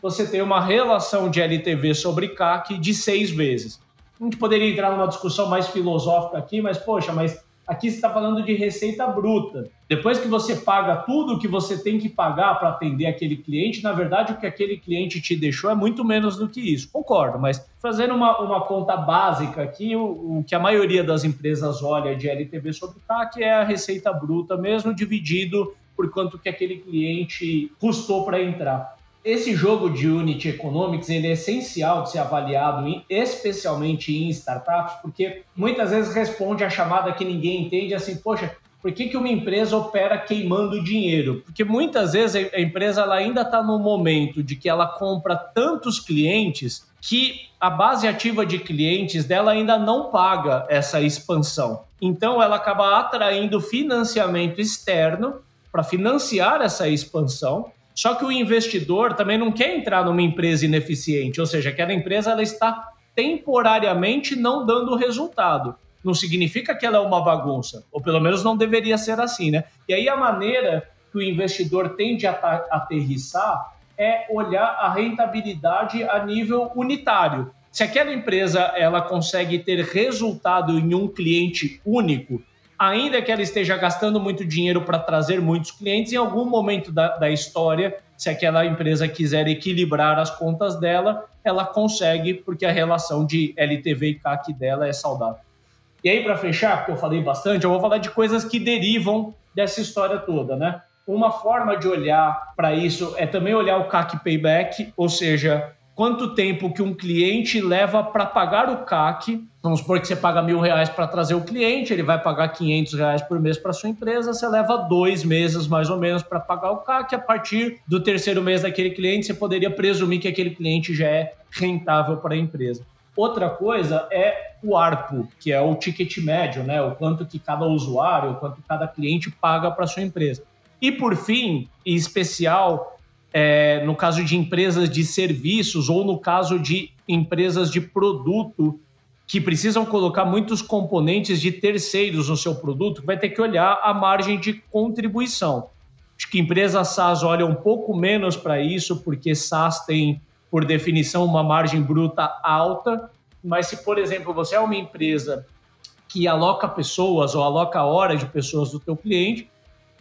S1: você tem uma relação de LTV sobre CAC de seis vezes. A gente poderia entrar numa discussão mais filosófica aqui, mas poxa, mas Aqui está falando de receita bruta. Depois que você paga tudo o que você tem que pagar para atender aquele cliente, na verdade, o que aquele cliente te deixou é muito menos do que isso. Concordo, mas fazendo uma, uma conta básica aqui, o, o que a maioria das empresas olha de LTV sobre CAC é a receita bruta mesmo, dividido por quanto que aquele cliente custou para entrar esse jogo de Unity Economics ele é essencial de ser avaliado, em, especialmente em startups, porque muitas vezes responde a chamada que ninguém entende, assim, poxa, por que, que uma empresa opera queimando dinheiro? Porque muitas vezes a empresa ela ainda está no momento de que ela compra tantos clientes que a base ativa de clientes dela ainda não paga essa expansão. Então ela acaba atraindo financiamento externo para financiar essa expansão só que o investidor também não quer entrar numa empresa ineficiente, ou seja, aquela empresa ela está temporariamente não dando resultado. Não significa que ela é uma bagunça, ou pelo menos não deveria ser assim, né? E aí a maneira que o investidor tende a aterrissar é olhar a rentabilidade a nível unitário. Se aquela empresa ela consegue ter resultado em um cliente único, ainda que ela esteja gastando muito dinheiro para trazer muitos clientes, em algum momento da, da história, se aquela empresa quiser equilibrar as contas dela, ela consegue, porque a relação de LTV e CAC dela é saudável. E aí, para fechar, porque eu falei bastante, eu vou falar de coisas que derivam dessa história toda, né? Uma forma de olhar para isso é também olhar o CAC payback, ou seja, quanto tempo que um cliente leva para pagar o CAC. Vamos supor que você paga mil reais para trazer o cliente, ele vai pagar 500 reais por mês para sua empresa, você leva dois meses mais ou menos para pagar o CAC. A partir do terceiro mês daquele cliente, você poderia presumir que aquele cliente já é rentável para a empresa. Outra coisa é o ARPU, que é o ticket médio, né? O quanto que cada usuário, o quanto cada cliente paga para sua empresa. E por fim, em especial, é, no caso de empresas de serviços ou no caso de empresas de produto que precisam colocar muitos componentes de terceiros no seu produto, vai ter que olhar a margem de contribuição. Acho que empresas SaaS olham um pouco menos para isso, porque SaaS tem, por definição, uma margem bruta alta. Mas se, por exemplo, você é uma empresa que aloca pessoas ou aloca hora de pessoas do teu cliente,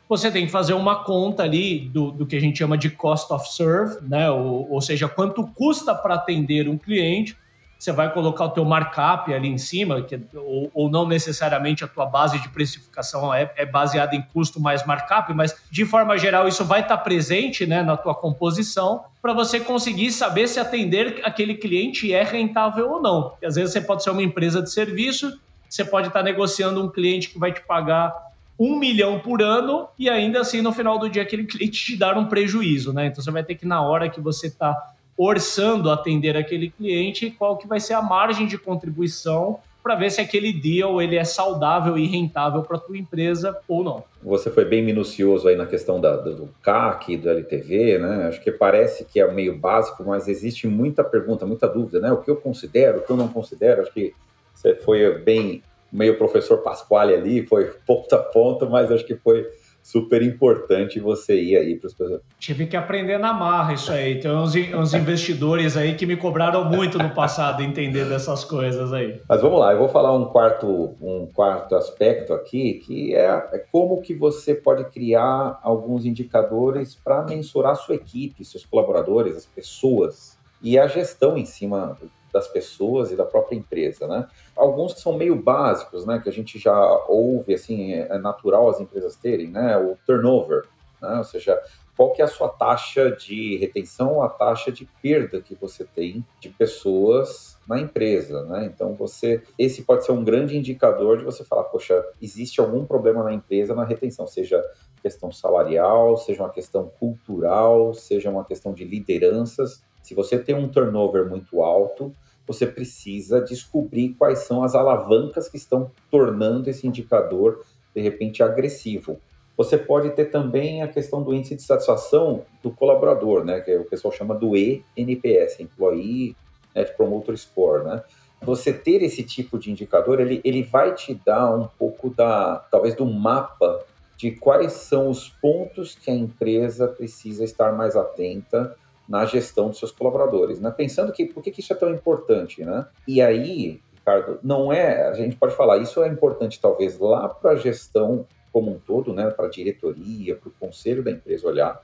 S1: você tem que fazer uma conta ali do, do que a gente chama de cost of serve, né? ou, ou seja, quanto custa para atender um cliente. Você vai colocar o teu markup ali em cima, que, ou, ou não necessariamente a tua base de precificação é, é, baseada em custo mais markup, mas de forma geral isso vai estar presente né, na tua composição para você conseguir saber se atender aquele cliente é rentável ou não. E às vezes você pode ser uma empresa de serviço, você pode estar negociando um cliente que vai te pagar um milhão por ano e ainda assim no final do dia aquele cliente te dar um prejuízo, né? Então você vai ter que na hora que você está orçando atender aquele cliente, qual que vai ser a margem de contribuição para ver se aquele deal ele é saudável e rentável para tua empresa ou não.
S3: Você foi bem minucioso aí na questão da, do CAC, do LTV, né? Acho que parece que é meio básico, mas existe muita pergunta, muita dúvida, né? O que eu considero, o que eu não considero. Acho que você foi bem meio professor Pasquale ali, foi ponto a ponto, mas acho que foi super importante você ir aí para os
S1: Tive que aprender na marra isso aí. Tem uns, uns investidores aí que me cobraram muito no passado entender dessas coisas aí.
S3: Mas vamos lá, eu vou falar um quarto, um quarto aspecto aqui, que é, é como que você pode criar alguns indicadores para mensurar sua equipe, seus colaboradores, as pessoas e a gestão em cima das pessoas e da própria empresa, né? Alguns que são meio básicos, né? Que a gente já ouve, assim, é, natural as empresas terem, né? O turnover, né? Ou seja, qual que é a sua taxa de retenção, a taxa de perda que você tem de pessoas na empresa, né? Então você, esse pode ser um grande indicador de você falar, poxa, existe algum problema na empresa na retenção, seja questão salarial, seja uma questão cultural, seja uma questão de lideranças. Se você tem um turnover muito alto, você precisa descobrir quais são as alavancas que estão tornando esse indicador de repente agressivo. Você pode ter também a questão do índice de satisfação do colaborador, né, que o pessoal chama do ENPS, Employee Net Promoter Score, né? Você ter esse tipo de indicador, ele, ele vai te dar um pouco da, talvez, do mapa de quais são os pontos que a empresa precisa estar mais atenta na gestão dos seus colaboradores, né? Pensando que por que, que isso é tão importante, né? E aí, Ricardo, não é, a gente pode falar, isso é importante talvez lá para a gestão como um todo, né? Para a diretoria, para o conselho da empresa olhar,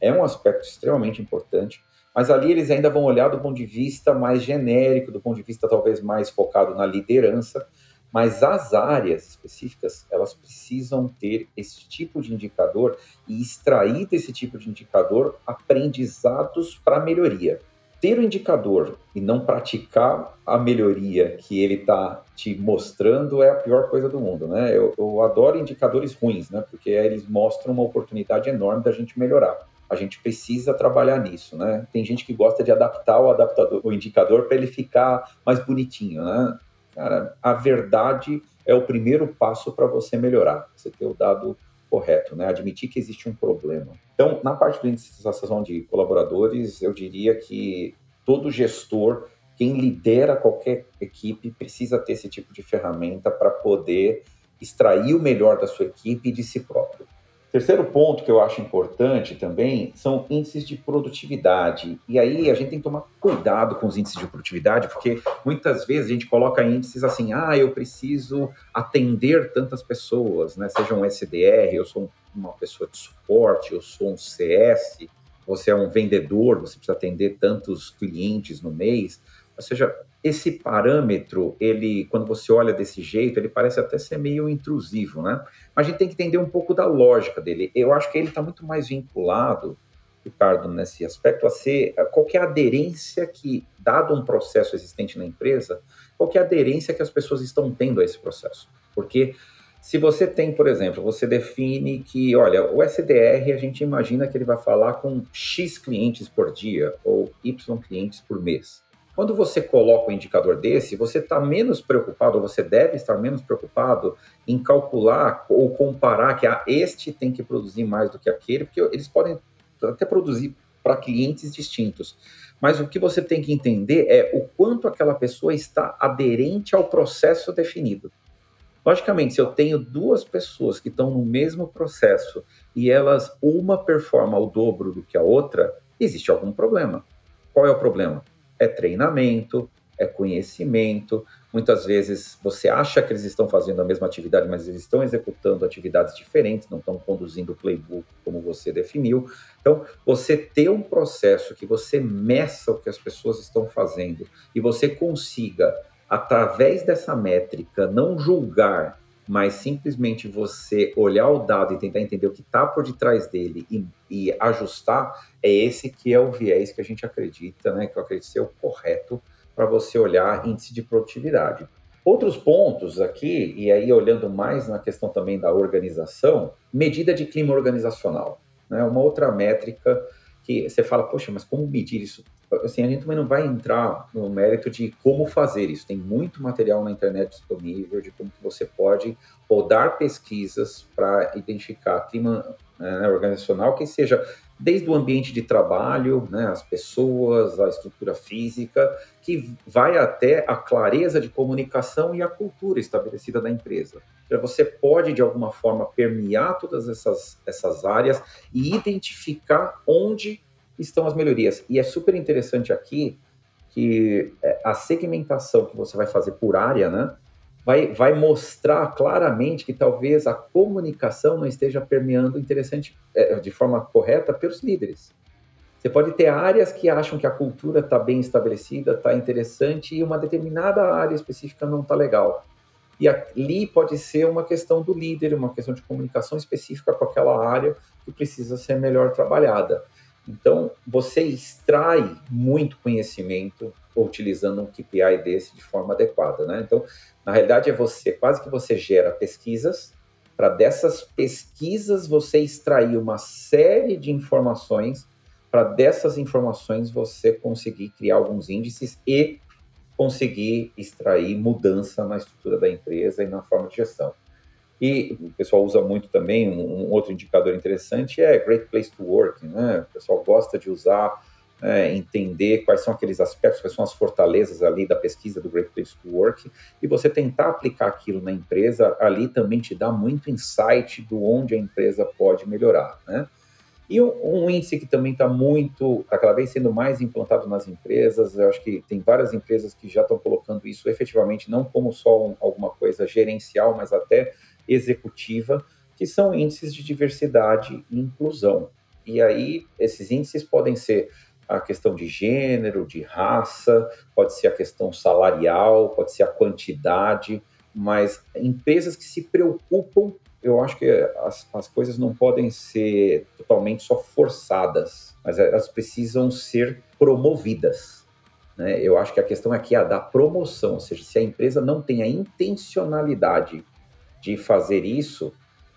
S3: é um aspecto extremamente importante. Mas ali eles ainda vão olhar do ponto de vista mais genérico, do ponto de vista talvez mais focado na liderança, mas as áreas específicas, elas precisam ter esse tipo de indicador e extrair desse tipo de indicador aprendizados para melhoria. Ter o indicador e não praticar a melhoria que ele está te mostrando é a pior coisa do mundo, né? Eu, eu adoro indicadores ruins, né? Porque eles mostram uma oportunidade enorme da gente melhorar a gente precisa trabalhar nisso, né? Tem gente que gosta de adaptar o adaptador, o indicador para ele ficar mais bonitinho, né? Cara, a verdade é o primeiro passo para você melhorar, você ter o dado correto, né? Admitir que existe um problema. Então, na parte do índice de satisfação de colaboradores, eu diria que todo gestor, quem lidera qualquer equipe, precisa ter esse tipo de ferramenta para poder extrair o melhor da sua equipe e de si próprio. Terceiro ponto que eu acho importante também são índices de produtividade. E aí a gente tem que tomar cuidado com os índices de produtividade, porque muitas vezes a gente coloca índices assim, ah, eu preciso atender tantas pessoas, né? Seja um SDR, eu sou uma pessoa de suporte, eu sou um CS, você é um vendedor, você precisa atender tantos clientes no mês. Ou seja, esse parâmetro, ele, quando você olha desse jeito, ele parece até ser meio intrusivo, né? Mas a gente tem que entender um pouco da lógica dele. Eu acho que ele está muito mais vinculado, Ricardo, nesse aspecto, a ser qualquer aderência que, dado um processo existente na empresa, qualquer aderência que as pessoas estão tendo a esse processo. Porque se você tem, por exemplo, você define que, olha, o SDR a gente imagina que ele vai falar com X clientes por dia ou Y clientes por mês. Quando você coloca um indicador desse, você está menos preocupado, você deve estar menos preocupado em calcular ou comparar que ah, este tem que produzir mais do que aquele, porque eles podem até produzir para clientes distintos. Mas o que você tem que entender é o quanto aquela pessoa está aderente ao processo definido. Logicamente, se eu tenho duas pessoas que estão no mesmo processo e elas, uma performa o dobro do que a outra, existe algum problema. Qual é o problema? É treinamento, é conhecimento. Muitas vezes você acha que eles estão fazendo a mesma atividade, mas eles estão executando atividades diferentes, não estão conduzindo o playbook como você definiu. Então, você ter um processo que você meça o que as pessoas estão fazendo e você consiga, através dessa métrica, não julgar mas simplesmente você olhar o dado e tentar entender o que está por detrás dele e, e, ajustar, é esse que é o viés que a gente acredita, né, que eu acredito ser o correto para você olhar índice de produtividade. Outros pontos aqui, e aí olhando mais na questão também da organização, medida de clima organizacional. Né, uma outra métrica que você fala, poxa, mas como medir isso? Assim, a gente também não vai entrar no mérito de como fazer isso. Tem muito material na internet disponível de como você pode rodar pesquisas para identificar clima né, organizacional que seja desde o ambiente de trabalho, né, as pessoas, a estrutura física, que vai até a clareza de comunicação e a cultura estabelecida da empresa. Você pode, de alguma forma, permear todas essas, essas áreas e identificar onde estão as melhorias. E é super interessante aqui que é, a segmentação que você vai fazer por área, né, vai, vai mostrar claramente que talvez a comunicação não esteja permeando interessante é, de forma correta pelos líderes. Você pode ter áreas que acham que a cultura está bem estabelecida, está interessante, e uma determinada área específica não está legal. E ali pode ser uma questão do líder, uma questão de comunicação específica com aquela área que precisa ser melhor trabalhada. Então, você extrai muito conhecimento utilizando um KPI desse de forma adequada, né? Então, na realidade, é você, quase que você gera pesquisas, para dessas pesquisas você extrair uma série de informações, para dessas informações você conseguir criar alguns índices e conseguir extrair mudança na estrutura da empresa e na forma de gestão. E o pessoal usa muito também, um, um outro indicador interessante é Great Place to Work, né? O pessoal gosta de usar é, entender quais são aqueles aspectos, quais são as fortalezas ali da pesquisa do Great Place to Work, e você tentar aplicar aquilo na empresa, ali também te dá muito insight do onde a empresa pode melhorar, né? E um, índice que também está muito, está cada vez sendo mais implantado nas empresas, eu acho que tem várias empresas que já estão colocando isso efetivamente, não como só um, alguma coisa gerencial, mas até executiva, que são índices de diversidade e inclusão. E aí, esses índices podem ser a questão de gênero, de raça, pode ser a questão salarial, pode ser a quantidade, mas empresas que se preocupam, eu acho que as, as coisas não podem ser totalmente só forçadas, mas elas precisam ser promovidas. Né? Eu acho que a questão aqui é a da promoção, ou seja, se a empresa não tem a intencionalidade de fazer isso,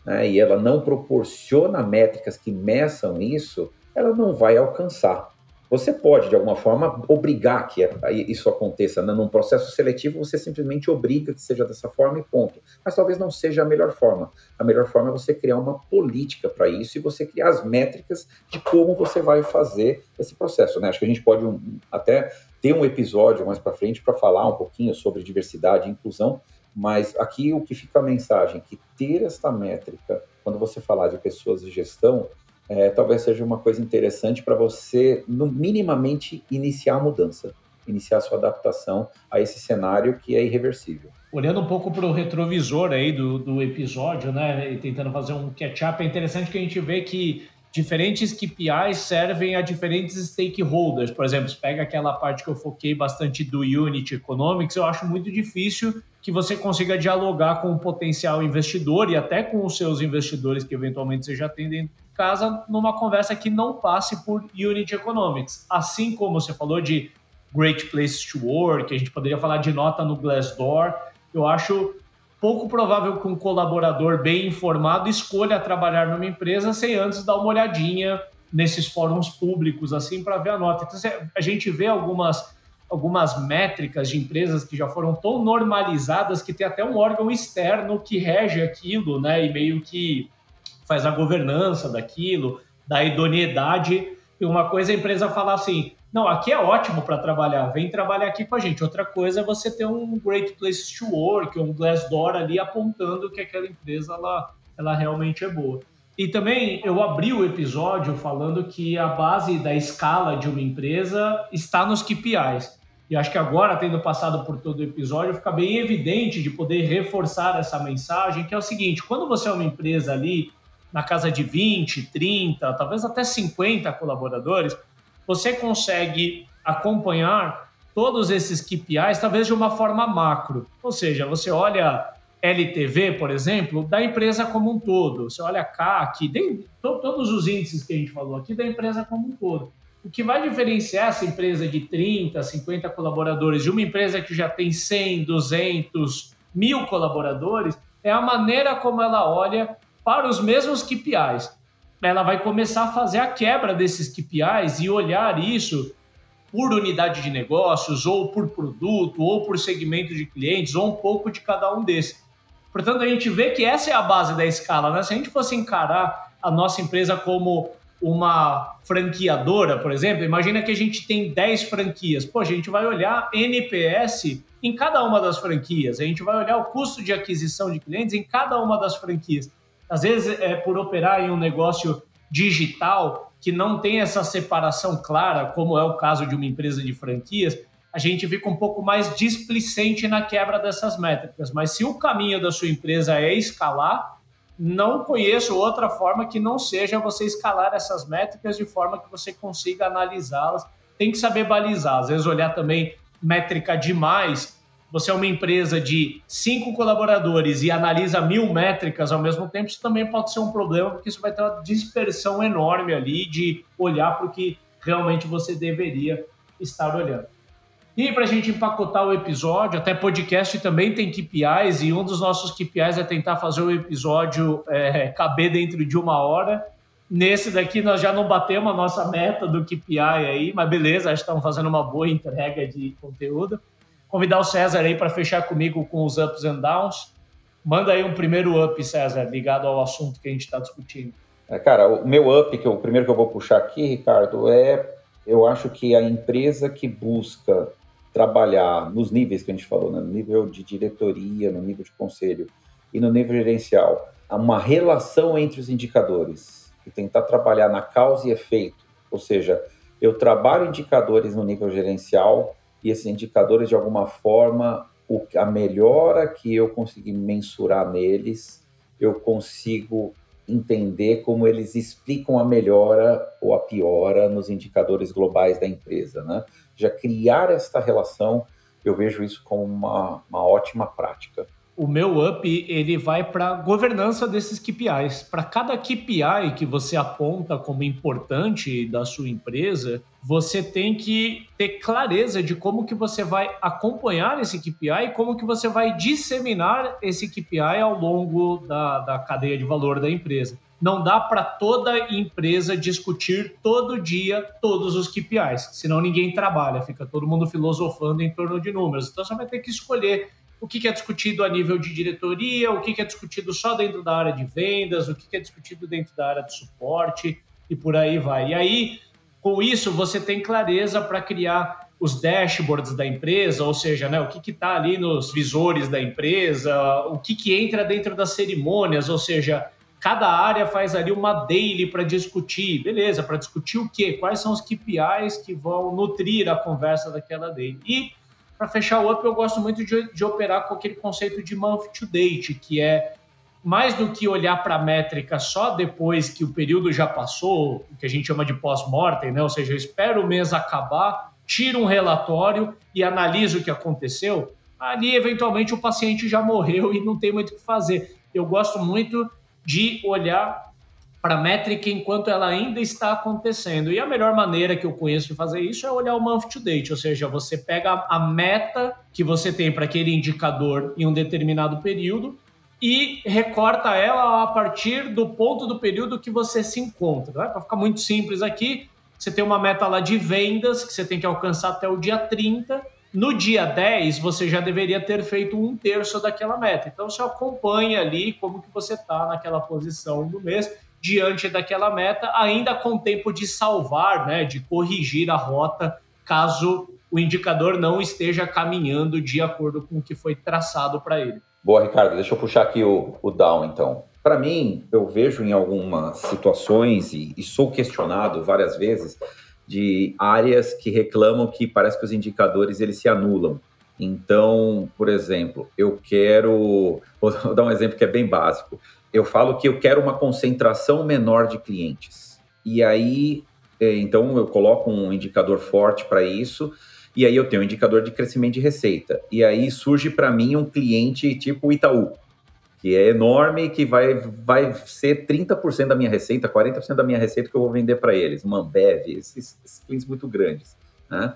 S3: né, e ela não proporciona métricas que meçam isso, ela não vai alcançar. Você pode, de alguma forma, obrigar que isso aconteça. Né? Num processo seletivo, você simplesmente obriga que seja dessa forma e ponto. Mas talvez não seja a melhor forma. A melhor forma é você criar uma política para isso e você criar as métricas de como você vai fazer esse processo. Né? Acho que a gente pode um, até ter um episódio mais para frente para falar um pouquinho sobre diversidade e inclusão, mas aqui o que fica a mensagem que ter esta métrica, quando você falar de pessoas de gestão, é, talvez seja uma coisa interessante para você, no, minimamente, iniciar a mudança, iniciar a sua adaptação a esse cenário que é irreversível.
S1: Olhando um pouco para o retrovisor aí do, do episódio, né, e tentando fazer um catch-up, é interessante que a gente vê que diferentes KPIs servem a diferentes stakeholders. Por exemplo, pega aquela parte que eu foquei bastante do Unit Economics, eu acho muito difícil que você consiga dialogar com o potencial investidor e até com os seus investidores que eventualmente você já tem dentro casa numa conversa que não passe por Unity Economics. Assim como você falou de Great Place to Work, a gente poderia falar de nota no Glassdoor, eu acho pouco provável que um colaborador bem informado escolha trabalhar numa empresa sem antes dar uma olhadinha nesses fóruns públicos assim para ver a nota. Então a gente vê algumas algumas métricas de empresas que já foram tão normalizadas que tem até um órgão externo que rege aquilo, né? E meio que faz a governança daquilo, da idoneidade. E uma coisa é a empresa falar assim: não, aqui é ótimo para trabalhar, vem trabalhar aqui com a gente. Outra coisa é você ter um Great Place to Work, um Glassdoor ali apontando que aquela empresa ela, ela realmente é boa. E também eu abri o episódio falando que a base da escala de uma empresa está nos KPIs. E acho que agora, tendo passado por todo o episódio, fica bem evidente de poder reforçar essa mensagem, que é o seguinte: quando você é uma empresa ali na casa de 20, 30, talvez até 50 colaboradores, você consegue acompanhar todos esses KPIs, talvez de uma forma macro. Ou seja, você olha LTV, por exemplo, da empresa como um todo. Você olha CAC, todos os índices que a gente falou aqui da empresa como um todo. O que vai diferenciar essa empresa de 30, 50 colaboradores de uma empresa que já tem 100, 200, mil colaboradores é a maneira como ela olha para os mesmos KPIs. Ela vai começar a fazer a quebra desses KPIs e olhar isso por unidade de negócios, ou por produto, ou por segmento de clientes, ou um pouco de cada um desses. Portanto, a gente vê que essa é a base da escala. Né? Se a gente fosse encarar a nossa empresa como uma franqueadora, por exemplo, imagina que a gente tem 10 franquias. Pô, a gente vai olhar NPS em cada uma das franquias, a gente vai olhar o custo de aquisição de clientes em cada uma das franquias. Às vezes, é por operar em um negócio digital que não tem essa separação clara, como é o caso de uma empresa de franquias, a gente fica um pouco mais displicente na quebra dessas métricas. Mas se o caminho da sua empresa é escalar, não conheço outra forma que não seja você escalar essas métricas de forma que você consiga analisá-las. Tem que saber balizar, às vezes olhar também métrica demais. Você é uma empresa de cinco colaboradores e analisa mil métricas ao mesmo tempo, isso também pode ser um problema, porque isso vai ter uma dispersão enorme ali de olhar para o que realmente você deveria estar olhando. E para a gente empacotar o episódio, até podcast também tem KPIs, e um dos nossos KPIs é tentar fazer o episódio é, caber dentro de uma hora. Nesse daqui nós já não batemos a nossa meta do KPI aí, mas beleza, acho que estamos fazendo uma boa entrega de conteúdo. Convidar o César aí para fechar comigo com os ups and downs. Manda aí um primeiro up, César, ligado ao assunto que a gente está discutindo.
S3: É, cara, o meu up, que é o primeiro que eu vou puxar aqui, Ricardo, é eu acho que a empresa que busca trabalhar nos níveis que a gente falou, né? no nível de diretoria, no nível de conselho e no nível gerencial, uma relação entre os indicadores e tentar trabalhar na causa e efeito, ou seja, eu trabalho indicadores no nível gerencial e esses indicadores de alguma forma a melhora que eu conseguir mensurar neles, eu consigo entender como eles explicam a melhora ou a piora nos indicadores globais da empresa, né? Já criar esta relação, eu vejo isso como uma, uma ótima prática.
S1: O meu up ele vai para a governança desses KPIs. Para cada KPI que você aponta como importante da sua empresa, você tem que ter clareza de como que você vai acompanhar esse KPI e como que você vai disseminar esse KPI ao longo da, da cadeia de valor da empresa. Não dá para toda empresa discutir todo dia todos os KPIs, senão ninguém trabalha, fica todo mundo filosofando em torno de números. Então você vai ter que escolher o que é discutido a nível de diretoria, o que é discutido só dentro da área de vendas, o que é discutido dentro da área de suporte e por aí vai. E aí, com isso, você tem clareza para criar os dashboards da empresa, ou seja, né, o que está ali nos visores da empresa, o que, que entra dentro das cerimônias, ou seja, cada área faz ali uma daily para discutir, beleza, para discutir o quê? Quais são os KPIs que vão nutrir a conversa daquela daily. E para fechar o up, eu gosto muito de, de operar com aquele conceito de month to date, que é mais do que olhar para a métrica só depois que o período já passou, o que a gente chama de pós-mortem, né? ou seja, eu espero o mês acabar, tiro um relatório e analiso o que aconteceu, ali eventualmente o paciente já morreu e não tem muito o que fazer. Eu gosto muito de olhar para a métrica enquanto ela ainda está acontecendo. E a melhor maneira que eu conheço de fazer isso é olhar o month to date, ou seja, você pega a meta que você tem para aquele indicador em um determinado período e recorta ela a partir do ponto do período que você se encontra. Né? Para ficar muito simples aqui, você tem uma meta lá de vendas que você tem que alcançar até o dia 30 no dia 10, você já deveria ter feito um terço daquela meta. Então, você acompanha ali como que você está naquela posição do mês diante daquela meta, ainda com tempo de salvar, né, de corrigir a rota, caso o indicador não esteja caminhando de acordo com o que foi traçado para ele.
S3: Boa, Ricardo. Deixa eu puxar aqui o, o down, então. Para mim, eu vejo em algumas situações, e, e sou questionado várias vezes, de áreas que reclamam que parece que os indicadores eles se anulam. Então, por exemplo, eu quero, vou dar um exemplo que é bem básico. Eu falo que eu quero uma concentração menor de clientes. E aí, é, então eu coloco um indicador forte para isso, e aí eu tenho um indicador de crescimento de receita. E aí surge para mim um cliente tipo Itaú que é enorme, que vai, vai ser 30% da minha receita, 40% da minha receita que eu vou vender para eles, uma Ambev, esses, esses clientes muito grandes, né?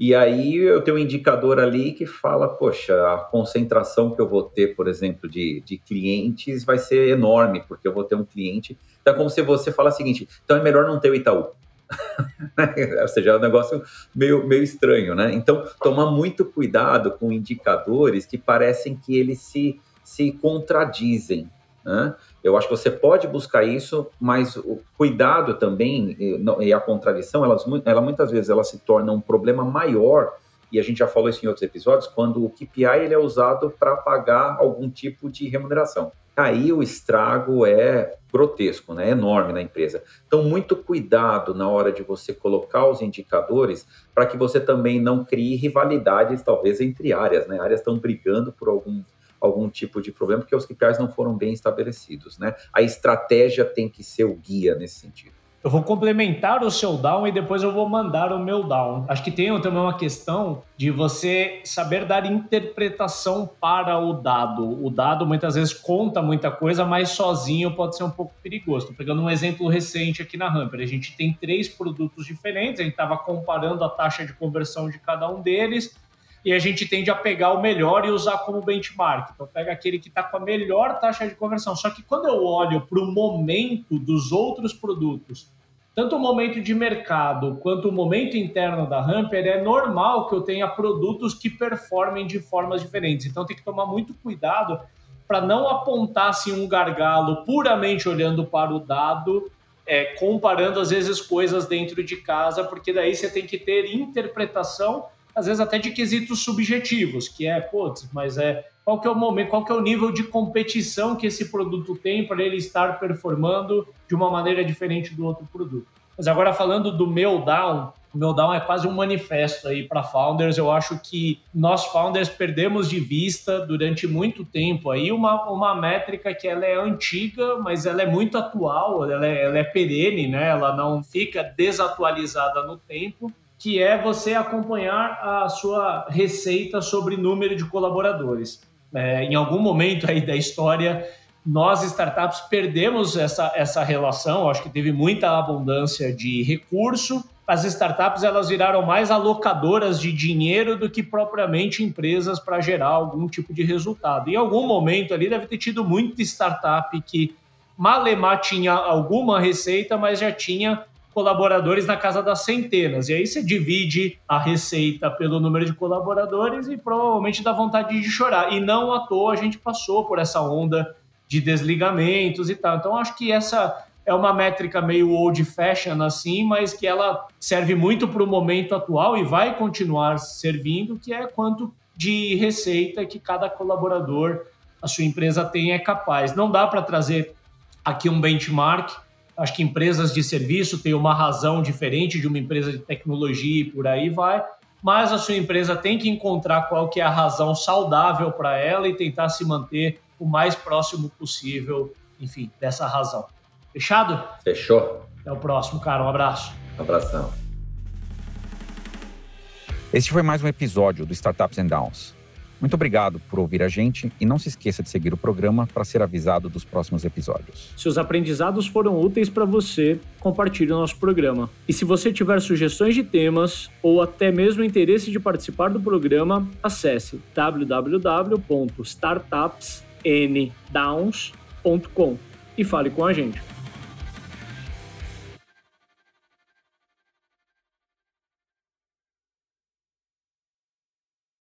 S3: E aí eu tenho um indicador ali que fala, poxa, a concentração que eu vou ter, por exemplo, de, de clientes vai ser enorme, porque eu vou ter um cliente. Então é como se você fala o seguinte, então é melhor não ter o Itaú. Ou seja, é um negócio meio, meio estranho, né? Então, tomar muito cuidado com indicadores que parecem que eles se, se contradizem. Né? Eu acho que você pode buscar isso, mas o cuidado também e a contradição, elas, ela muitas vezes ela se torna um problema maior e a gente já falou isso em outros episódios, quando o KPI ele é usado para pagar algum tipo de remuneração. Aí o estrago é grotesco, né? É enorme na empresa. Então, muito cuidado na hora de você colocar os indicadores para que você também não crie rivalidades, talvez, entre áreas, né? Áreas estão brigando por algum algum tipo de problema, porque os KPIs não foram bem estabelecidos, né? A estratégia tem que ser o guia nesse sentido.
S1: Eu vou complementar o seu down e depois eu vou mandar o meu down. Acho que tem também uma questão de você saber dar interpretação para o dado. O dado muitas vezes conta muita coisa, mas sozinho pode ser um pouco perigoso. Pegando um exemplo recente aqui na Hamper. A gente tem três produtos diferentes, a gente estava comparando a taxa de conversão de cada um deles e a gente tende a pegar o melhor e usar como benchmark. Então, pega aquele que está com a melhor taxa de conversão. Só que quando eu olho para o momento dos outros produtos, tanto o momento de mercado quanto o momento interno da Hamper, é normal que eu tenha produtos que performem de formas diferentes. Então, tem que tomar muito cuidado para não apontar assim, um gargalo puramente olhando para o dado é, comparando às vezes coisas dentro de casa, porque daí você tem que ter interpretação às vezes até de quesitos subjetivos, que é, putz, mas é qual que é o momento, qual que é o nível de competição que esse produto tem para ele estar performando de uma maneira diferente do outro produto. Mas agora falando do meu down, o meu down é quase um manifesto aí para founders. Eu acho que nós founders perdemos de vista durante muito tempo aí uma, uma métrica que ela é antiga, mas ela é muito atual, ela é, ela é perene, né? Ela não fica desatualizada no tempo que é você acompanhar a sua receita sobre número de colaboradores. É, em algum momento aí da história, nós startups perdemos essa, essa relação, acho que teve muita abundância de recurso. As startups elas viraram mais alocadoras de dinheiro do que propriamente empresas para gerar algum tipo de resultado. Em algum momento ali deve ter tido muita startup que malemar tinha alguma receita, mas já tinha colaboradores na casa das centenas. E aí você divide a receita pelo número de colaboradores e provavelmente dá vontade de chorar. E não à toa a gente passou por essa onda de desligamentos e tal. Então acho que essa é uma métrica meio old fashion assim, mas que ela serve muito para o momento atual e vai continuar servindo, que é quanto de receita que cada colaborador, a sua empresa tem é capaz. Não dá para trazer aqui um benchmark, Acho que empresas de serviço têm uma razão diferente de uma empresa de tecnologia e por aí vai. Mas a sua empresa tem que encontrar qual que é a razão saudável para ela e tentar se manter o mais próximo possível, enfim, dessa razão. Fechado?
S3: Fechou.
S1: Até o próximo, cara. Um abraço.
S3: Um abração.
S2: Este foi mais um episódio do Startups and Downs. Muito obrigado por ouvir a gente e não se esqueça de seguir o programa para ser avisado dos próximos episódios.
S1: Se os aprendizados foram úteis para você, compartilhe o nosso programa. E se você tiver sugestões de temas ou até mesmo interesse de participar do programa, acesse www.startupsndowns.com e fale com a gente.